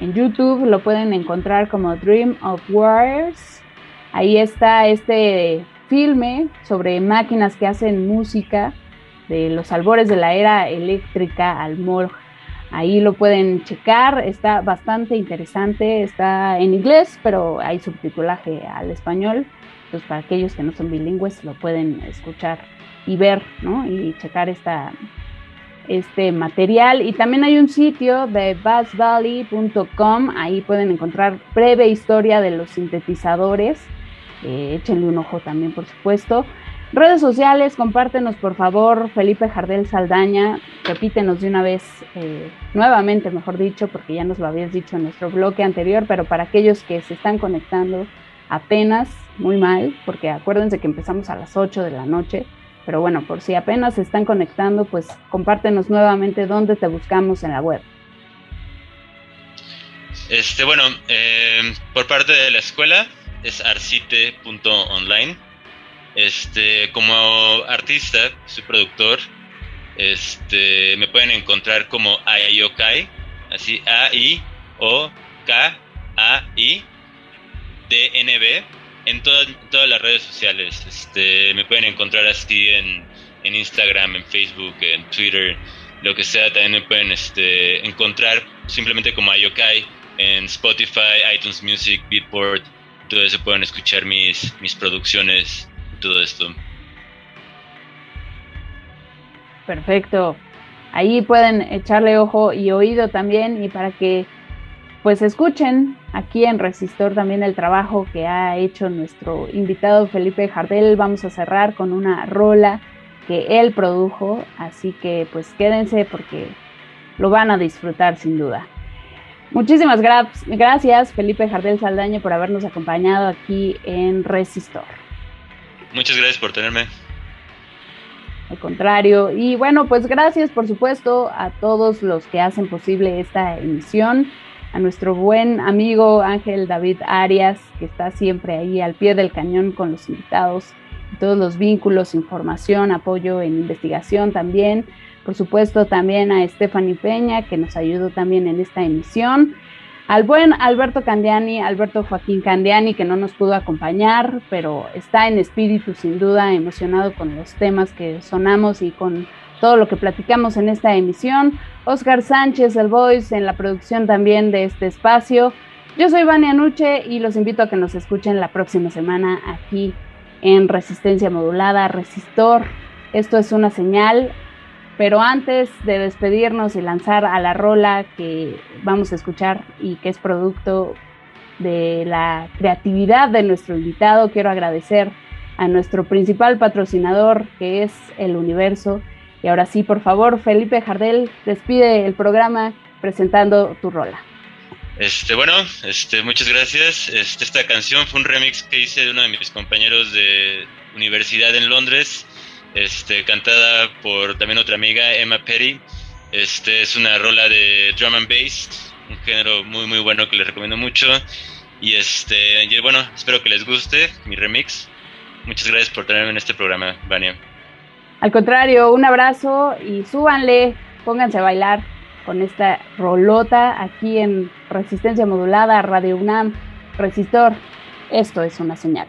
en YouTube, lo pueden encontrar como Dream of Wars. Ahí está este filme sobre máquinas que hacen música de los albores de la era eléctrica al Morg. Ahí lo pueden checar, está bastante interesante, está en inglés, pero hay subtitulaje al español. Entonces, para aquellos que no son bilingües, lo pueden escuchar y ver, ¿no? Y checar esta, este material. Y también hay un sitio de bassvalley.com, ahí pueden encontrar breve historia de los sintetizadores. Eh, échenle un ojo también, por supuesto. Redes sociales, compártenos por favor, Felipe Jardel Saldaña, repítenos de una vez, eh, nuevamente mejor dicho, porque ya nos lo habías dicho en nuestro bloque anterior, pero para aquellos que se están conectando apenas, muy mal, porque acuérdense que empezamos a las 8 de la noche, pero bueno, por si apenas se están conectando, pues compártenos nuevamente dónde te buscamos en la web. Este, bueno, eh, por parte de la escuela es arcite.online este, como artista, soy productor. Este, me pueden encontrar como Ayokai, así A I O K A I D N B en todas, todas las redes sociales. Este, me pueden encontrar así en, en Instagram, en Facebook, en Twitter, lo que sea. También me pueden este, encontrar simplemente como Ayokai en Spotify, iTunes Music, Beatport. Todo eso pueden escuchar mis, mis producciones todo esto. Perfecto. Ahí pueden echarle ojo y oído también y para que pues escuchen aquí en Resistor también el trabajo que ha hecho nuestro invitado Felipe Jardel. Vamos a cerrar con una rola que él produjo, así que pues quédense porque lo van a disfrutar sin duda. Muchísimas gra gracias Felipe Jardel Saldaña por habernos acompañado aquí en Resistor. Muchas gracias por tenerme. Al contrario. Y bueno, pues gracias por supuesto a todos los que hacen posible esta emisión. A nuestro buen amigo Ángel David Arias, que está siempre ahí al pie del cañón con los invitados, todos los vínculos, información, apoyo en investigación también. Por supuesto también a Stephanie Peña, que nos ayudó también en esta emisión al buen Alberto Candiani, Alberto Joaquín Candiani, que no nos pudo acompañar, pero está en espíritu sin duda emocionado con los temas que sonamos y con todo lo que platicamos en esta emisión. Oscar Sánchez, el voice, en la producción también de este espacio. Yo soy Vania Nuche y los invito a que nos escuchen la próxima semana aquí en Resistencia Modulada, Resistor. Esto es una señal pero antes de despedirnos y lanzar a la rola que vamos a escuchar y que es producto de la creatividad de nuestro invitado, quiero agradecer a nuestro principal patrocinador, que es el universo. Y ahora sí, por favor, Felipe Jardel, despide el programa presentando tu rola. Este, bueno, este, muchas gracias. Este, esta canción fue un remix que hice de uno de mis compañeros de universidad en Londres este, cantada por también otra amiga, Emma Petty. Este es una rola de drum and bass, un género muy muy bueno que les recomiendo mucho. Y este, bueno, espero que les guste mi remix. Muchas gracias por tenerme en este programa, Vania. Al contrario, un abrazo y súbanle, pónganse a bailar con esta rolota aquí en Resistencia Modulada, Radio UNAM, Resistor. Esto es una señal.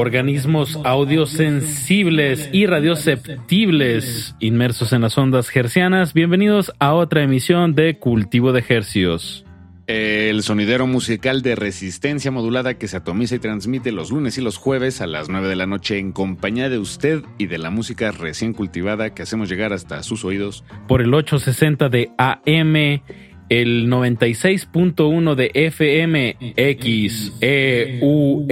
Organismos audiosensibles y radioceptibles inmersos en las ondas hercianas. Bienvenidos a otra emisión de Cultivo de Hercios. El sonidero musical de resistencia modulada que se atomiza y transmite los lunes y los jueves a las 9 de la noche en compañía de usted y de la música recién cultivada que hacemos llegar hasta sus oídos. Por el 860 de AM el 96.1 de FM XEUN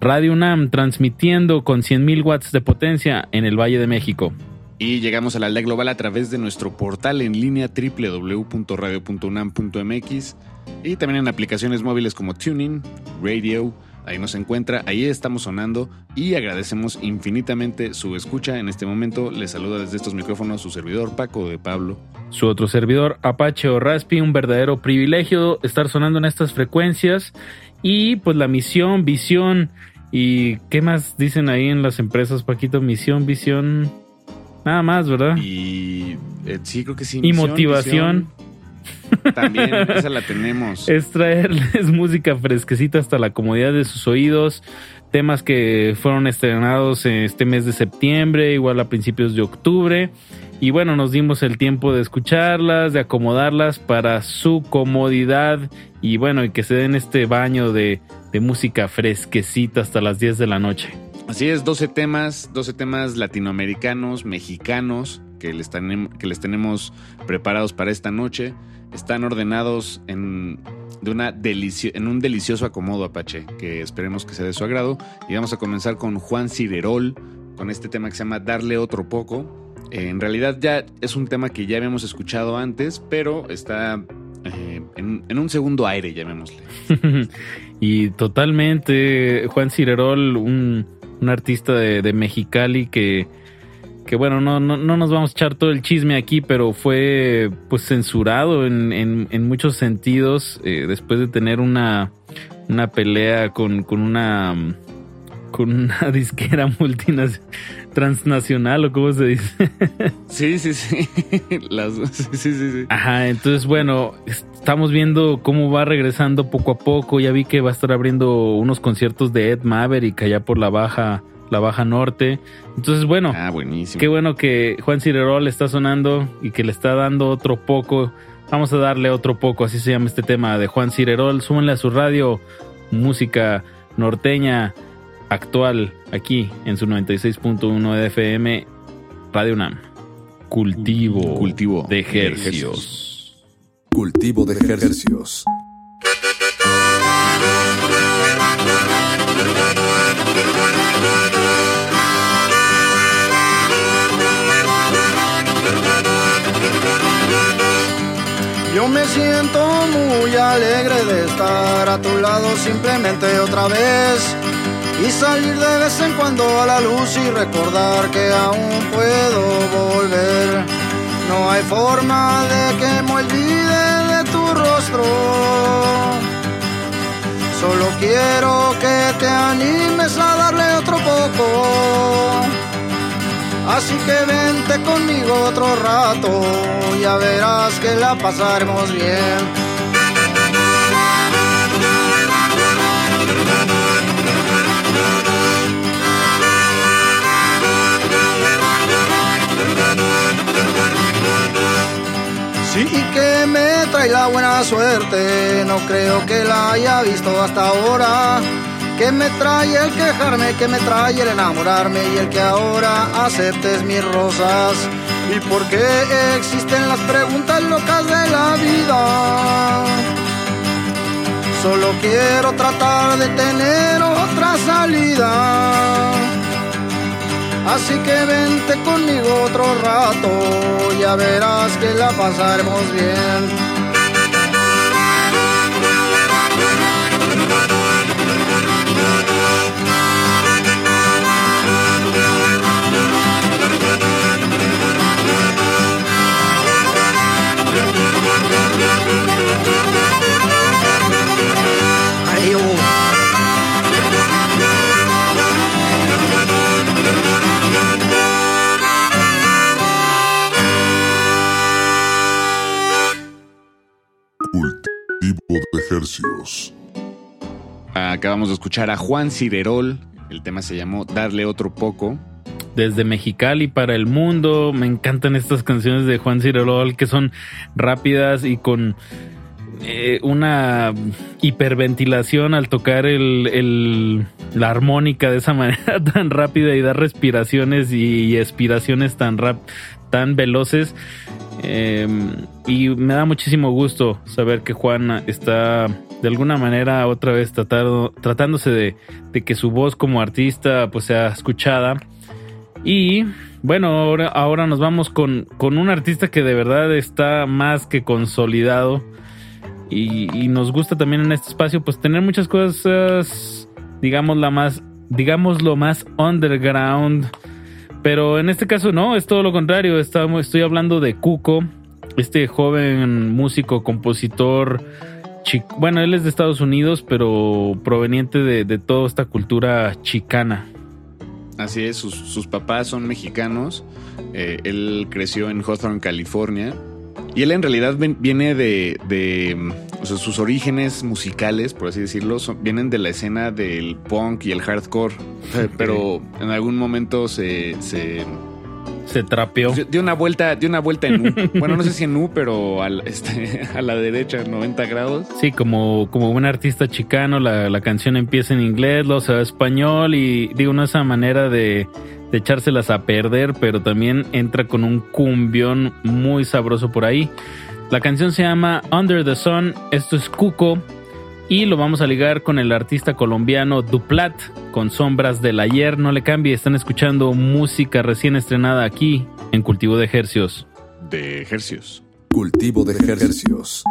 Radio UNAM transmitiendo con 100.000 watts de potencia en el Valle de México. Y llegamos a la aldea global a través de nuestro portal en línea www.radio.unam.mx y también en aplicaciones móviles como Tuning, Radio, ahí nos encuentra, ahí estamos sonando y agradecemos infinitamente su escucha. En este momento les saluda desde estos micrófonos su servidor Paco de Pablo. Su otro servidor Apache o Raspi, un verdadero privilegio estar sonando en estas frecuencias y pues la misión, visión y qué más dicen ahí en las empresas, Paquito, misión, visión, nada más, ¿verdad? Y eh, sí, creo que sí. Y misión, motivación. Visión. También, esa la tenemos. Es traerles música fresquecita hasta la comodidad de sus oídos. Temas que fueron estrenados este mes de septiembre, igual a principios de octubre. Y bueno, nos dimos el tiempo de escucharlas, de acomodarlas para su comodidad. Y bueno, y que se den este baño de, de música fresquecita hasta las 10 de la noche. Así es, 12 temas, 12 temas latinoamericanos, mexicanos, que les, que les tenemos preparados para esta noche. Están ordenados en, de una en un delicioso acomodo Apache, que esperemos que sea de su agrado. Y vamos a comenzar con Juan Cirerol, con este tema que se llama Darle Otro Poco. Eh, en realidad ya es un tema que ya habíamos escuchado antes, pero está eh, en, en, un segundo aire, llamémosle. y totalmente, Juan Cirerol, un, un artista de, de Mexicali que que bueno, no, no, no, nos vamos a echar todo el chisme aquí, pero fue pues censurado en, en, en muchos sentidos eh, después de tener una, una pelea con, con una con una disquera multinacional transnacional o cómo se dice. sí, sí, sí. Las, sí, sí, sí. Ajá, entonces bueno, estamos viendo cómo va regresando poco a poco. Ya vi que va a estar abriendo unos conciertos de Ed Maverick allá por la baja la Baja Norte. Entonces, bueno, ah, buenísimo. qué bueno que Juan Cirerol está sonando y que le está dando otro poco. Vamos a darle otro poco, así se llama este tema de Juan Cirerol. Súmenle a su radio música norteña actual aquí en su 96.1 de FM Radio UNAM. Cultivo, Cultivo de ejercicios. Cultivo de ejercicios. Yo me siento muy alegre de estar a tu lado simplemente otra vez y salir de vez en cuando a la luz y recordar que aún puedo volver. No hay forma de que me olvide de tu rostro. Solo quiero que te animes a darle otro poco. Así que vente conmigo otro rato, ya verás que la pasaremos bien. Sí, y que me trae la buena suerte, no creo que la haya visto hasta ahora. Que me trae el quejarme, que me trae el enamorarme y el que ahora aceptes mis rosas. ¿Y por qué existen las preguntas locas de la vida? Solo quiero tratar de tener otra salida. Así que vente conmigo otro rato, ya verás que la pasaremos bien. Acabamos de escuchar a Juan Cirerol. El tema se llamó Darle otro poco. Desde Mexicali para el mundo. Me encantan estas canciones de Juan Cirerol que son rápidas y con eh, una hiperventilación al tocar el, la armónica de esa manera tan rápida y dar respiraciones y, expiraciones tan, rap, tan veloces. Em, y me da muchísimo gusto saber que Juan está de alguna manera otra vez tratándose de, de, que su voz como artista pues sea escuchada. Y bueno, ahora, ahora nos vamos con, con un artista que de verdad está más que consolidado. Y, y, nos gusta también en este espacio pues tener muchas cosas, digamos la más, digamos lo más underground pero en este caso no, es todo lo contrario. Estamos, estoy hablando de Cuco, este joven músico, compositor. Bueno, él es de Estados Unidos, pero proveniente de, toda esta cultura chicana. Así es, sus, papás son mexicanos. Eh, él creció en Hawthorne, California. Y él en realidad viene de, o sea, sus orígenes musicales, por así decirlo, vienen de la escena del punk y el hardcore. Pero en algún momento se, se se trapeó. Dio una vuelta, dio una vuelta en U. bueno, no sé si en U, pero al, este, a la derecha, 90 grados. Sí, como, como un artista chicano, la, la canción empieza en inglés, luego se va a español y digo, no esa manera de, de echárselas a perder, pero también entra con un cumbión muy sabroso por ahí. La canción se llama Under the Sun, esto es Cuco y lo vamos a ligar con el artista colombiano Duplat con Sombras del Ayer. No le cambie, están escuchando música recién estrenada aquí en Cultivo de Ejercios. De Ejercios. Cultivo de Ejercios.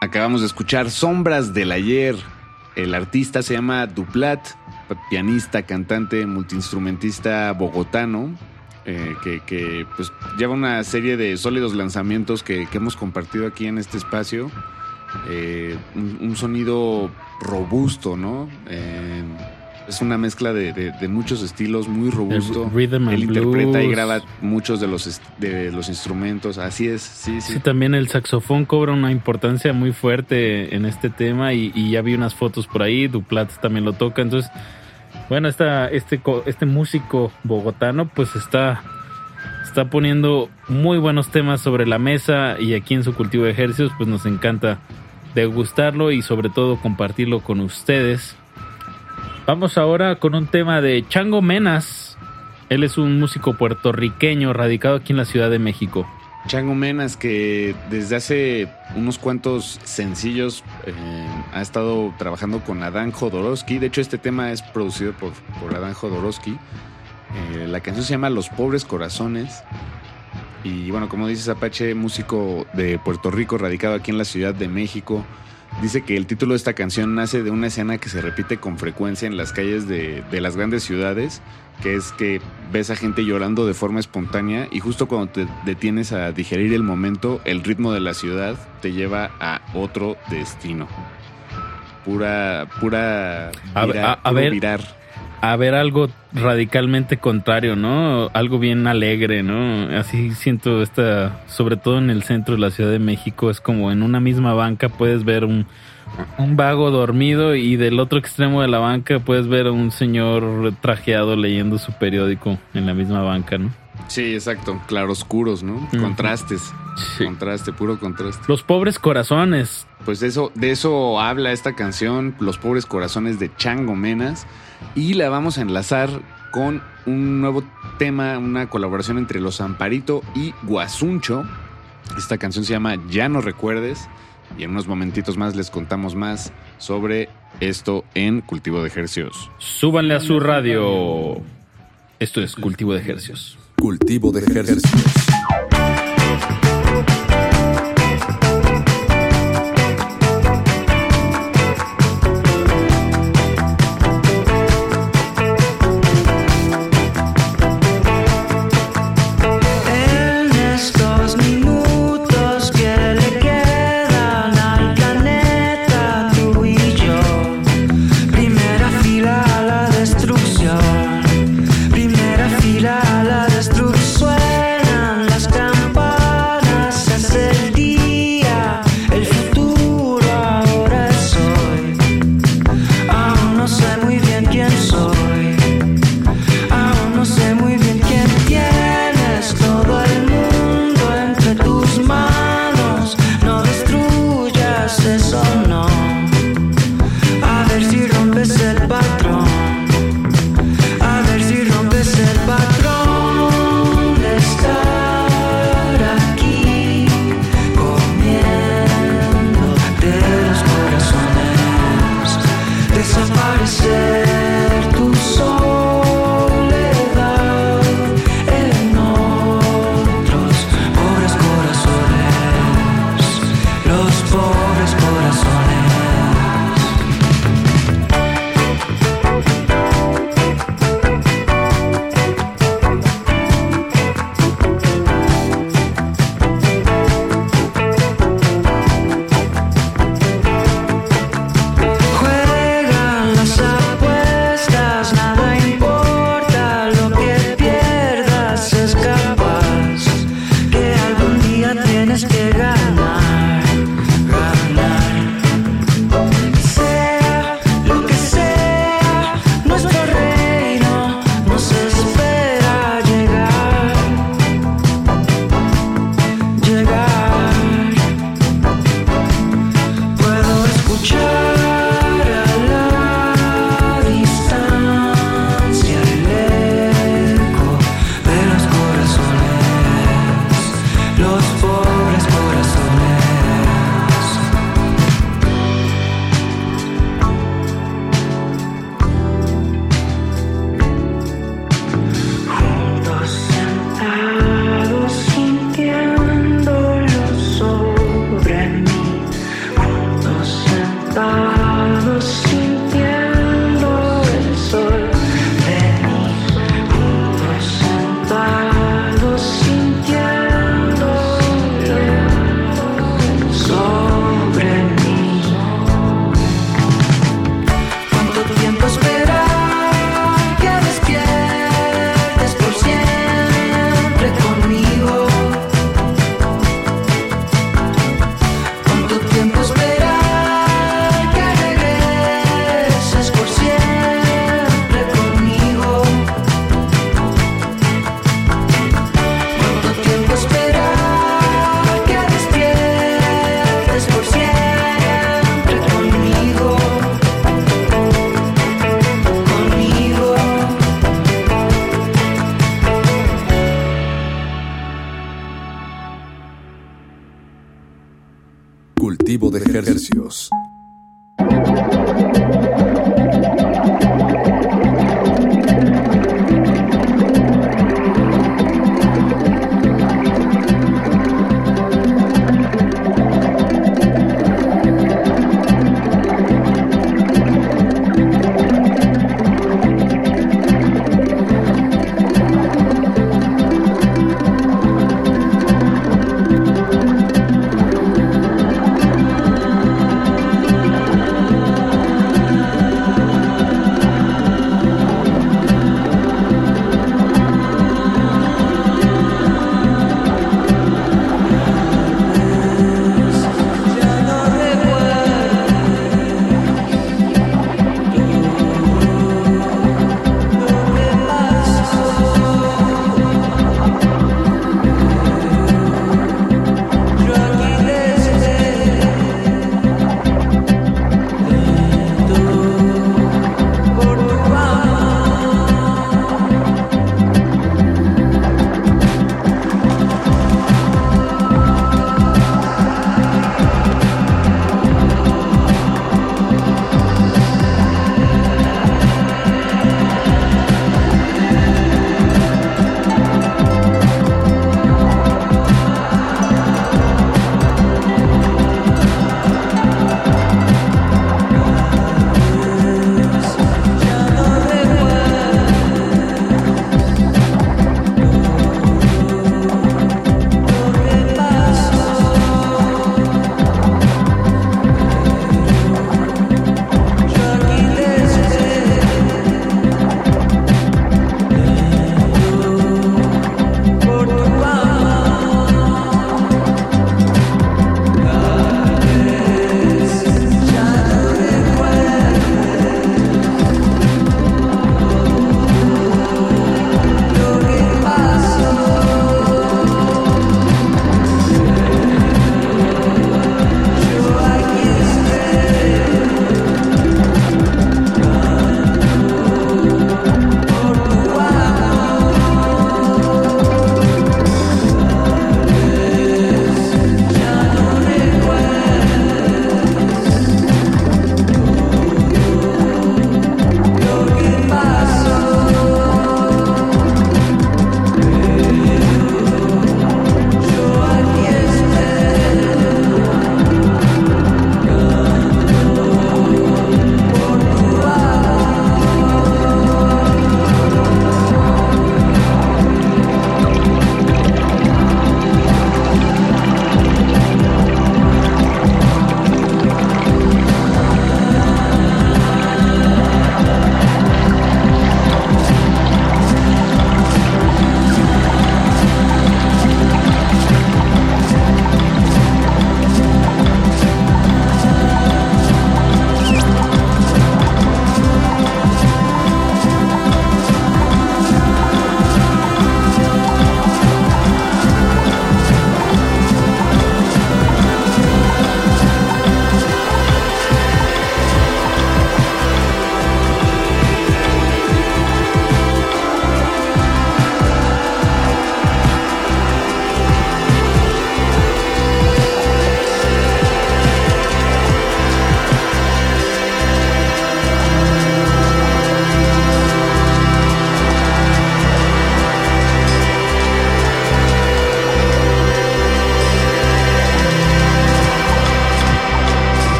Acabamos de escuchar Sombras del Ayer. El artista se llama Duplat, pianista, cantante, multiinstrumentista bogotano, eh, que, pues lleva una serie de sólidos lanzamientos que, hemos compartido aquí en este espacio. Eh, un sonido robusto, ¿no? Eh, es una mezcla de, de- de muchos estilos, muy robusto. El rhythm and Él interpreta y graba muchos de los, de los instrumentos. Así es, sí, sí. Sí, también el saxofón cobra una importancia muy fuerte en este tema y, y ya vi unas fotos por ahí, Duplat también lo toca, entonces, bueno, esta, este, este músico bogotano pues está, está poniendo muy buenos temas sobre la mesa y aquí en su cultivo de ejercicios pues nos encanta degustarlo y sobre todo compartirlo con ustedes. Vamos ahora con un tema de Chango Menas, Él es un músico puertorriqueño radicado aquí en la Ciudad de México. Chango Menas, que desde hace unos cuantos sencillos eh, ha estado trabajando con Adán Jodorowsky. De hecho, este tema es producido por, por Adán Jodorowsky. Eh, la canción se llama Los Pobres Corazones. Y bueno, como dices, Apache, músico de Puerto Rico, radicado aquí en la Ciudad de México, dice que el título de esta canción nace de una escena que se repite con frecuencia en las calles de, de las grandes ciudades, que es que ves a gente llorando de forma espontánea y justo cuando te detienes a digerir el momento, el ritmo de la ciudad te lleva a otro destino. Pura, pura, A, a- a puro ver, virar. A ver algo radicalmente contrario, ¿no? Algo bien alegre, ¿no? Así siento esta, sobre todo en el centro de la Ciudad de México, es como en una misma banca puedes ver un, un vago dormido y del otro extremo de la banca puedes ver a un señor trajeado leyendo su periódico en la misma banca, ¿no? Sí, exacto. Claroscuros, ¿no? Contrastes. Contraste, puro contraste. Los pobres corazones. Pues de eso, de eso habla esta canción, Los pobres corazones de Chango Menas. Y la vamos a enlazar con un nuevo tema, una colaboración entre Los Amparito y Guasuncho. Esta canción se llama Ya no recuerdes. Y en unos momentitos más les contamos más sobre esto en Cultivo de Ejercios. Súbanle a su radio. Esto es cultivo de ejercicios. Cultivo de ejercicios.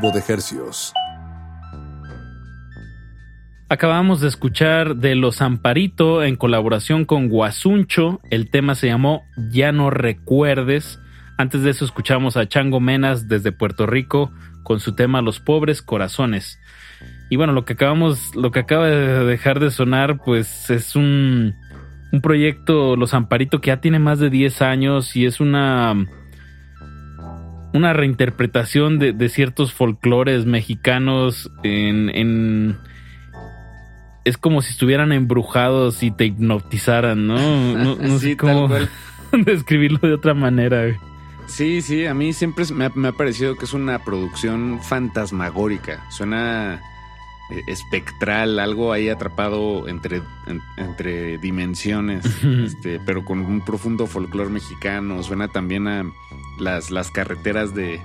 De Hercios. Acabamos de escuchar de Los Amparito en colaboración con Guasuncho. El tema se llamó Ya no recuerdes. Antes de eso escuchamos a Chango Menas desde Puerto Rico con su tema Los pobres corazones. Y bueno, lo que acabamos, lo que acaba de dejar de sonar, pues es un, un proyecto Los Amparito que ya tiene más de 10 años y es una una reinterpretación de, de ciertos folclores mexicanos en, en es como si estuvieran embrujados y te hipnotizaran, ¿no? No, no Sí, sé cómo describirlo de otra manera. Sí, sí, a mí siempre me ha, me ha parecido que es una producción fantasmagórica. Suena espectral, algo ahí atrapado entre, en- entre dimensiones, este, pero con un profundo folclore mexicano. Suena también a las, las carreteras de,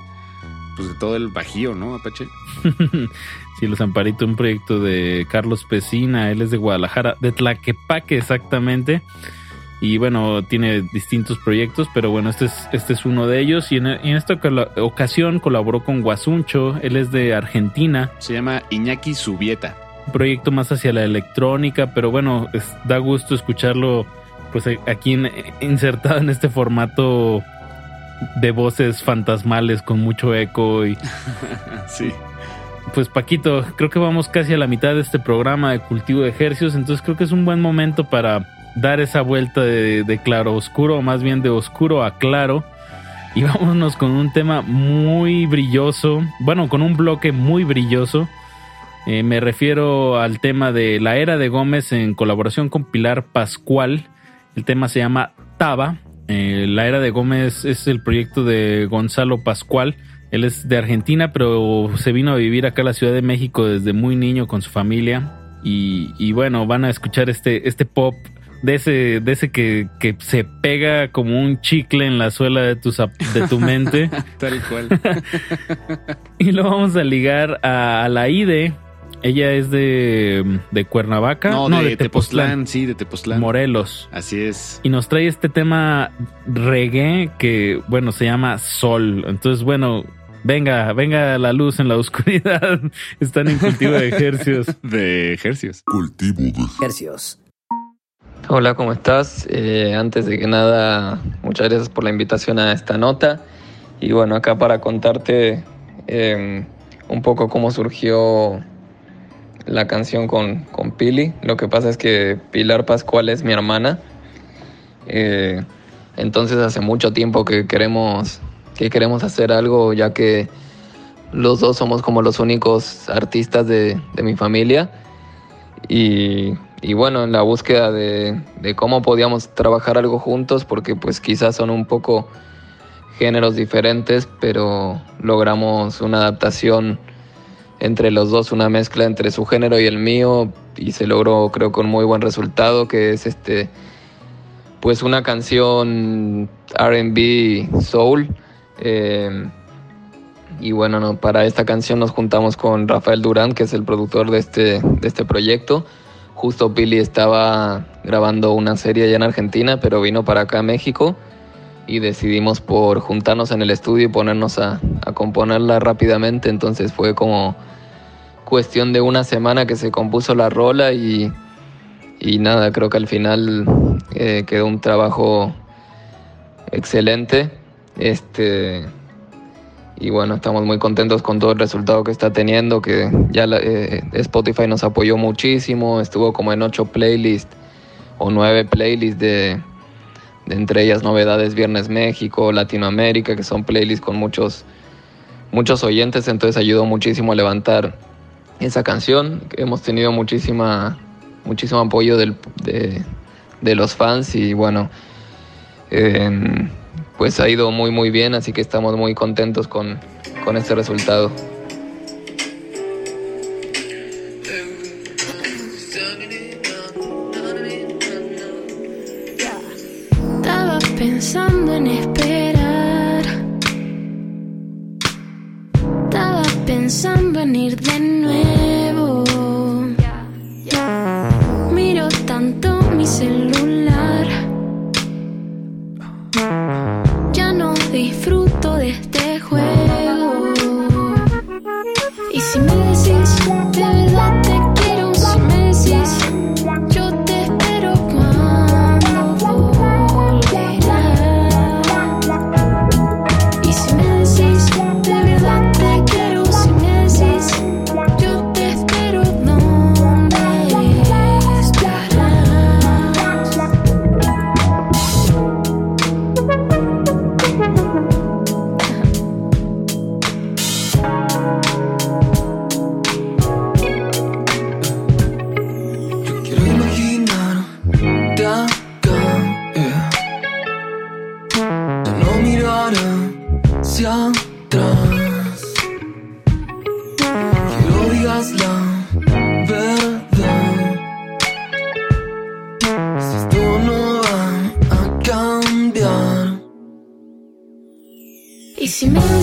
pues, de todo el Bajío, ¿no, Apache? sí, Los Amparito, un proyecto de Carlos Pesina, él es de Guadalajara, de Tlaquepaque exactamente. Y bueno, tiene distintos proyectos, pero bueno, este es, este es uno de ellos. Y en, esta ocasión colaboró con Guasuncho, él es de Argentina. Se llama Iñaki Subieta. Un proyecto más hacia la electrónica, pero bueno, es- da gusto escucharlo pues eh, aquí en- insertado en este formato de voces fantasmales con mucho eco y sí. pues Paquito, creo que vamos casi a la mitad de este programa de cultivo de ejercicios, entonces creo que es un buen momento para dar esa vuelta de, claro oscuro, o más bien de oscuro a claro. Y vámonos con un tema muy brilloso, bueno, con un bloque muy brilloso. Eh, me refiero al tema de la era de Gómez en colaboración con Pilar Pascual. El tema se llama Taba. Eh, la era de Gómez es el proyecto de Gonzalo Pascual. Él es de Argentina, pero se vino a vivir acá a la Ciudad de México desde muy niño con su familia. Y, y bueno, van a escuchar este, este pop de ese, de ese que, que se pega como un chicle en la suela de tu, de tu mente. Tal cual. Y lo vamos a ligar a, a la IDE. Ella es de, de Cuernavaca. No, de, Tepoztlán, sí, de Tepoztlán. Morelos. Así es. Y nos trae este tema reggae que, bueno, se llama Sol. Entonces, bueno, venga, venga la luz en la oscuridad. Están en cultivo de ejercicios. De ejercicios. Cultivo de Ejercicios. Hola, ¿cómo estás? Eh, antes de que nada, muchas gracias por la invitación a esta nota. Y bueno, acá para contarte eh, un poco cómo surgió la canción con, con Pili. Lo que pasa es que Pilar Pascual es mi hermana. Eh, entonces hace mucho tiempo que queremos, que queremos hacer algo, ya que los dos somos como los únicos artistas de, de mi familia. Y, y bueno, en la búsqueda de, de cómo podíamos trabajar algo juntos, porque pues quizás son un poco géneros diferentes, pero logramos una adaptación entre los dos, una mezcla entre su género y el mío, y se logró creo con muy buen resultado, que es este pues una canción RB soul. eh, y bueno, no, para esta canción nos juntamos con Rafael Durán, que es el productor de este, de este proyecto. Justo Pili estaba grabando una serie allá en Argentina, pero vino para acá a México y decidimos por juntarnos en el estudio y ponernos a, a componerla rápidamente. Entonces fue como cuestión de una semana que se compuso la rola y, y nada, creo que al final eh, quedó un trabajo excelente. Este, y bueno, estamos muy contentos con todo el resultado que está teniendo, que ya eh, Spotify nos apoyó muchísimo, estuvo como en ocho playlists o nueve playlists de, de entre ellas novedades Viernes México, Latinoamérica, que son playlists con muchos, muchos oyentes, entonces ayudó muchísimo a levantar esa canción. Hemos tenido muchísima, muchísimo apoyo del- de, de los fans y bueno, em, pues ha ido muy muy bien, así que estamos muy contentos con, con este resultado. Estaba pensando en esperar. Estaba pensando en ir de Ya si me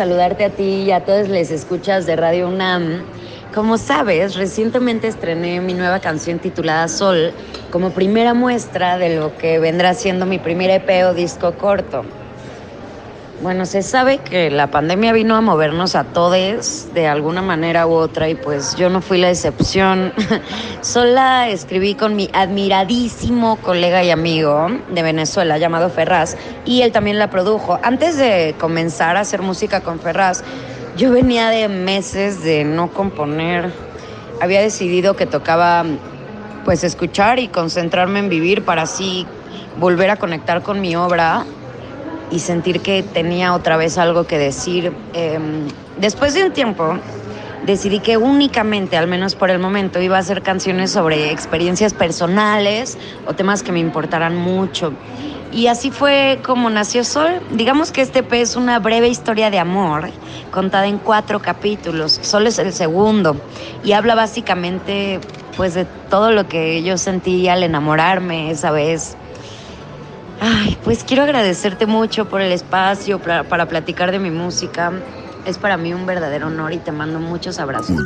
saludarte a ti y a todos les escuchas de Radio UNAM. Como sabes, recientemente estrené mi nueva canción titulada Sol como primera muestra de lo que vendrá siendo mi primer EP o disco corto. Bueno, se sabe que la pandemia vino a movernos a todos de alguna manera u otra y pues yo no fui la excepción. Sola escribí con mi admiradísimo colega y amigo de Venezuela llamado Ferraz y él también la produjo. Antes de comenzar a hacer música con Ferraz, yo venía de meses de no componer. Había decidido que tocaba pues escuchar y concentrarme en vivir para así volver a conectar con mi obra y sentir que tenía otra vez algo que decir. Eh, después de un tiempo, decidí que únicamente, al menos por el momento, iba a hacer canciones sobre experiencias personales o temas que me importaran mucho. Y así fue como nació Sol. Digamos que este EP es una breve historia de amor contada en cuatro capítulos. Sol es el segundo y habla básicamente pues de todo lo que yo sentí al enamorarme esa vez. Ay, pues quiero agradecerte mucho por el espacio para, para platicar de mi música. Es para mí un verdadero honor y te mando muchos abrazos.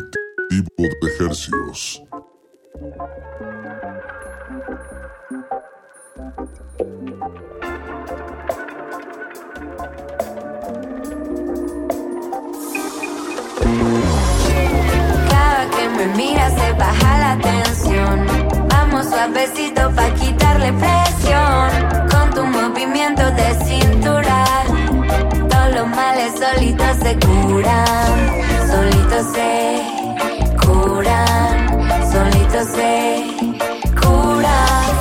Miras se baja la tensión. Vamos suavecito pa' quitarle presión. Con tu movimiento de cintura. Todos los males solitos se curan. Solitos se curan. Solitos se.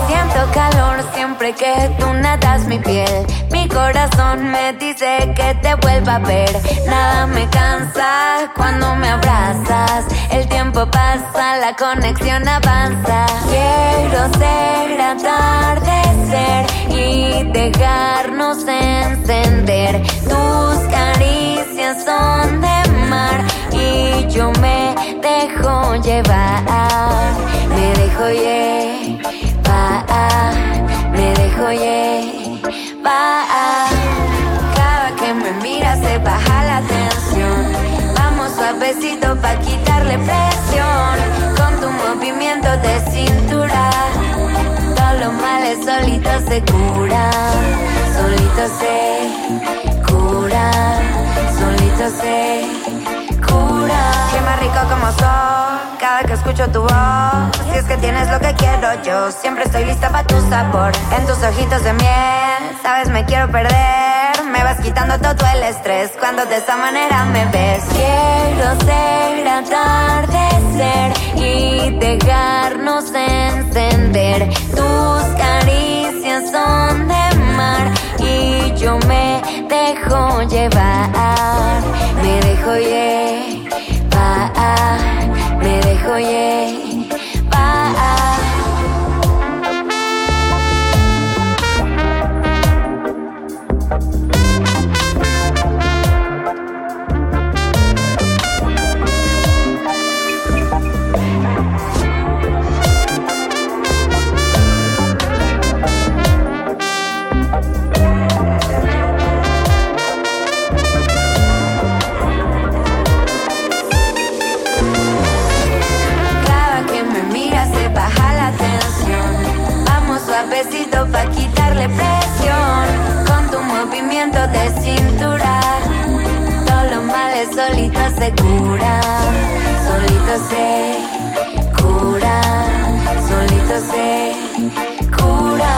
Siento calor siempre que tú nadas mi piel. Mi corazón me dice que te vuelva a ver. Nada me cansa cuando me abrazas. El tiempo pasa, la conexión avanza. Quiero ser atardecer y dejarnos encender. Tus caricias son de mar y yo me dejo llevar. Me dejo llevar, me dejo llevar. Cada que me miras se baja la tensión. Vamos suavecito pa' quitarle presión. Con tu movimiento de cintura. Todos los males solitos se curan. Solitos se curan. Solitos se curan. Qué más rico como son. Cada que escucho tu voz. Si es que tienes lo que quiero yo. Siempre estoy lista para tu sabor. En tus ojitos de miel. Sabes, me quiero perder. Me vas quitando todo el estrés cuando de esa manera me ves. Quiero ser atardecer y dejarnos encender. Tus caricias son de mar y yo me dejo llevar. Me dejo llevar, me dejo llevar. Solitos se curan. Solito se cura. Solito se cura.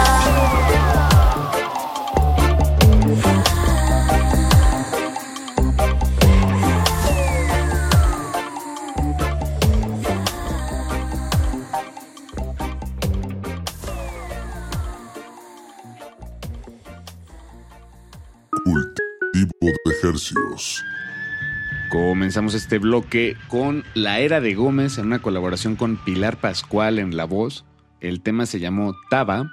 Cultivo de ejercicios. Comenzamos este bloque con La Era de Gómez en una colaboración con Pilar Pascual en la voz. El tema se llamó Taba.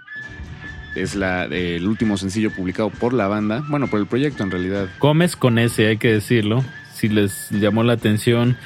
Es la, el último sencillo publicado por la banda. Bueno, por el proyecto en realidad. Gómez con ese, hay que decirlo. Si les llamó la atención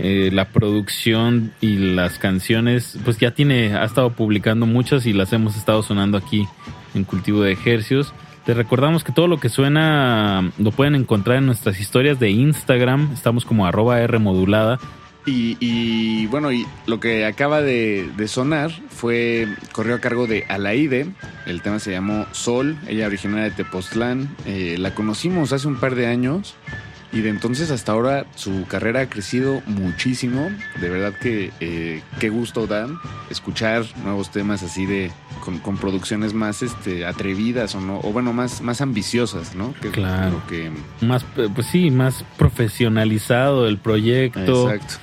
eh, la producción y las canciones, pues ya tiene, ha estado publicando muchas y las hemos estado sonando aquí en Cultivo de Ejercios. Les recordamos que todo lo que suena lo pueden encontrar en nuestras historias de Instagram. Estamos como arroba R modulada. Y, bueno, y lo que acaba de, sonar fue, corrió a cargo de Alaide. El tema se llamó Sol, ella originaria de Tepoztlán. Eh, la conocimos hace un par de años y de entonces hasta ahora su carrera ha crecido muchísimo. De verdad que eh, qué gusto da escuchar nuevos temas así de con, con producciones más este, atrevidas o no, o bueno, más, más ambiciosas, ¿no? Que Claro. que Más, eh, pues sí, más profesionalizado el proyecto. Exacto.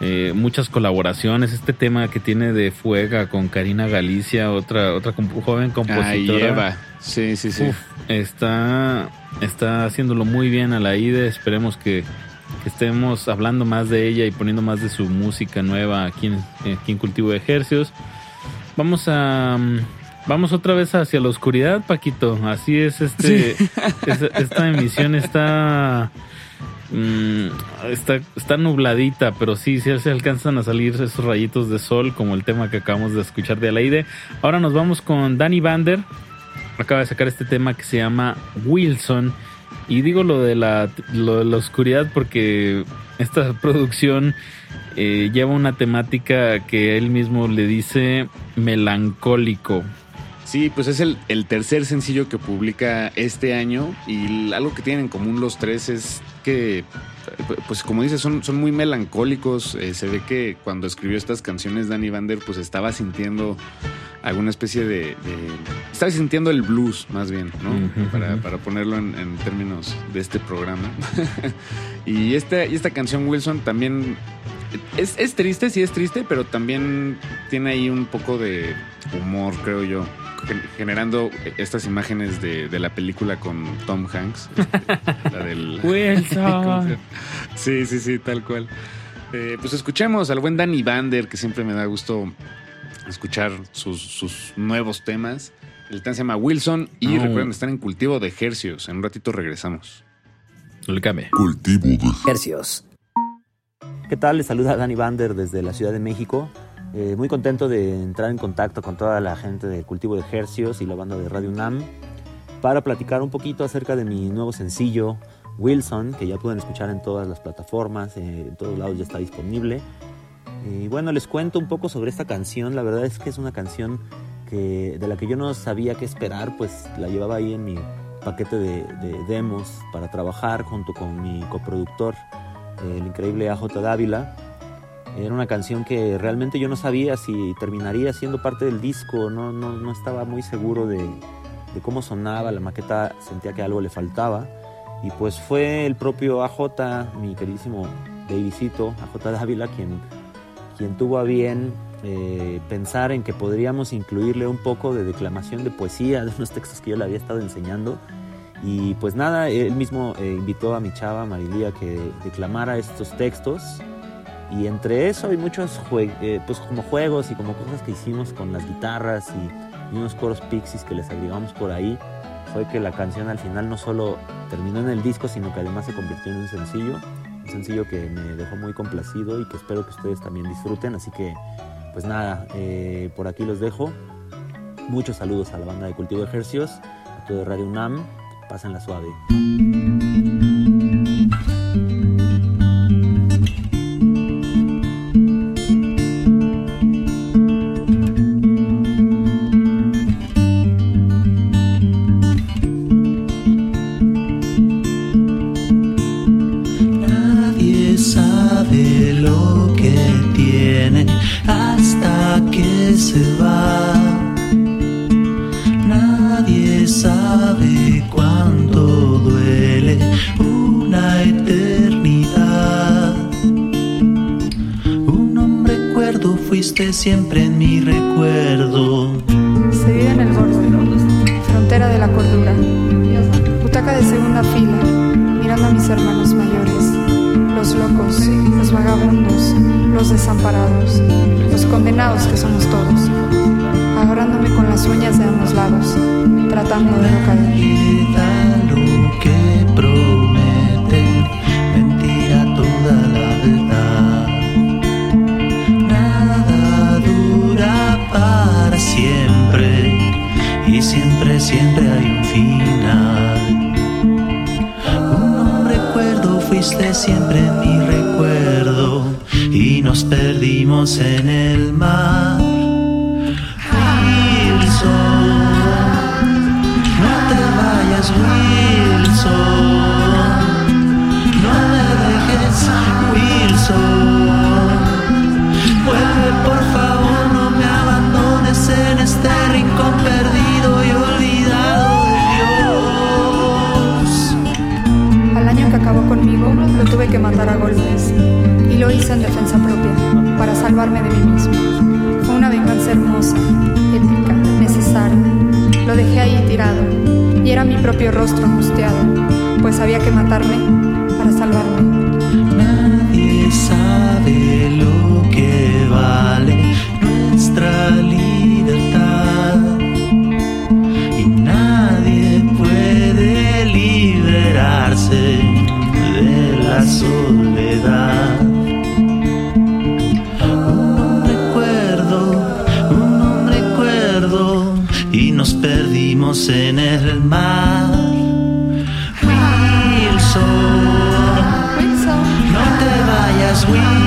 Eh, muchas colaboraciones. Este tema que tiene de Fuega con Karina Galicia, otra, otra joven compositora. Eva. Sí, sí, sí. Uf, está, está haciéndolo muy bien a la IDE. Esperemos que, que estemos hablando más de ella y poniendo más de su música nueva aquí en, aquí en Cultivo de Ejercios. Vamos a. Vamos otra vez hacia la oscuridad, Paquito. Así es, este, es- esta emisión está, mm, está, está nubladita, pero sí, sí se alcanzan a salir esos rayitos de sol, como el tema que acabamos de escuchar de Alaide. Ahora nos vamos con Danny Bander. Acaba de sacar este tema que se llama Wilson. Y digo lo de la, lo de la oscuridad porque esta producción eh, lleva una temática que él mismo le dice melancólico. Sí, pues es el, el tercer sencillo que publica este año y algo que tienen en común los tres es que, pues como dices, son, son muy melancólicos. Eh, se ve que cuando escribió estas canciones Danny Vander pues estaba sintiendo alguna especie de... de- estaba sintiendo el blues más bien, ¿no? Para, para ponerlo en, en términos de este programa. y, esta, y esta canción Wilson también es, es triste, sí es triste, pero también tiene ahí un poco de humor, creo yo, generando estas imágenes de, de la película con Tom Hanks. la del... Wilson. sí, sí, sí, tal cual. Eh, pues escuchemos al buen Danny Bander, que siempre me da gusto escuchar sus, sus nuevos temas. El tema se llama Wilson y Oh. recuerden estar en cultivo de ejercios. En un ratito regresamos. Cultivo de Hercios. ¿Qué tal? Les saluda Dani Bander desde la Ciudad de México. Eh, muy contento de entrar en contacto con toda la gente del cultivo de Hercios y la banda de Radio UNAM para platicar un poquito acerca de mi nuevo sencillo Wilson, que ya pueden escuchar en todas las plataformas, eh, en todos lados ya está disponible. Y bueno, les cuento un poco sobre esta canción. La verdad es que es una canción que, de la que yo no sabía qué esperar, pues la llevaba ahí en mi paquete de, de demos para trabajar junto con mi coproductor, el increíble AJ Dávila. Era una canción que realmente yo no sabía si terminaría siendo parte del disco, no, no, no estaba muy seguro de, de cómo sonaba, la maqueta sentía que algo le faltaba. Y pues fue el propio AJ, mi queridísimo babycito, AJ Dávila, quien, quien tuvo a bien eh, pensar en que podríamos incluirle un poco de declamación de poesía de unos textos que yo le había estado enseñando. Y pues nada, él mismo eh, invitó a mi chava Marilía que declamara estos textos. Y entre eso hay muchos eh, pues como juegos y como cosas que hicimos con las guitarras y, unos coros pixies que les agregamos por ahí. Fue que la canción al final no solo terminó en el disco, sino que además se convirtió en un sencillo. Un sencillo que me dejó muy complacido y que espero que ustedes también disfruten. Así que, pues nada, eh, por aquí los dejo. Muchos saludos a la banda de Cultivo de Ejercios, a todo Radio UNAM. Pásenla suave. Siempre en mi recuerdo. Se en el borde, frontera de la cordura. Butaca de segunda fila, mirando a mis hermanos mayores. Los locos, los vagabundos, los desamparados, los condenados que somos todos. Agarrándome con las uñas de ambos lados, tratando de no caer. Fuiste siempre mi recuerdo y nos perdimos en el mar. Wilson, no te vayas, Wilson. No me dejes, Wilson. Que matar a golpes. Y lo hice en defensa propia, para salvarme de mí mismo. Fue una venganza hermosa, épica, necesaria. Lo dejé ahí tirado. Y era mi propio rostro angustiado, pues había que matarme para salvarme. Nadie sabe lo que vale perdimos en el mar. Wilson, no te vayas, Wilson.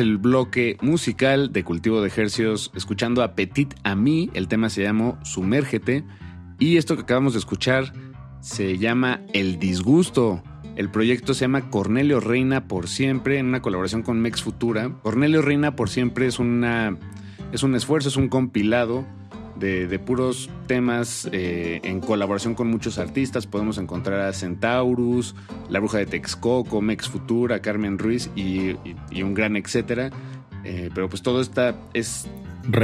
El bloque musical de cultivo de ejercicios escuchando a Petit. El tema se llamó Sumérgete. Y esto que acabamos de escuchar se llama El Disgusto. El proyecto se llama Cornelio Reina por siempre en una colaboración con Mex Futura. Cornelio Reina por siempre es una es un esfuerzo, es un compilado de, de puros temas eh, en colaboración con muchos artistas. Podemos encontrar a Centaurus, La Bruja de Texcoco, Mex Futura, Carmen Ruiz y, y- un gran etcétera. Eh, pero pues todo está es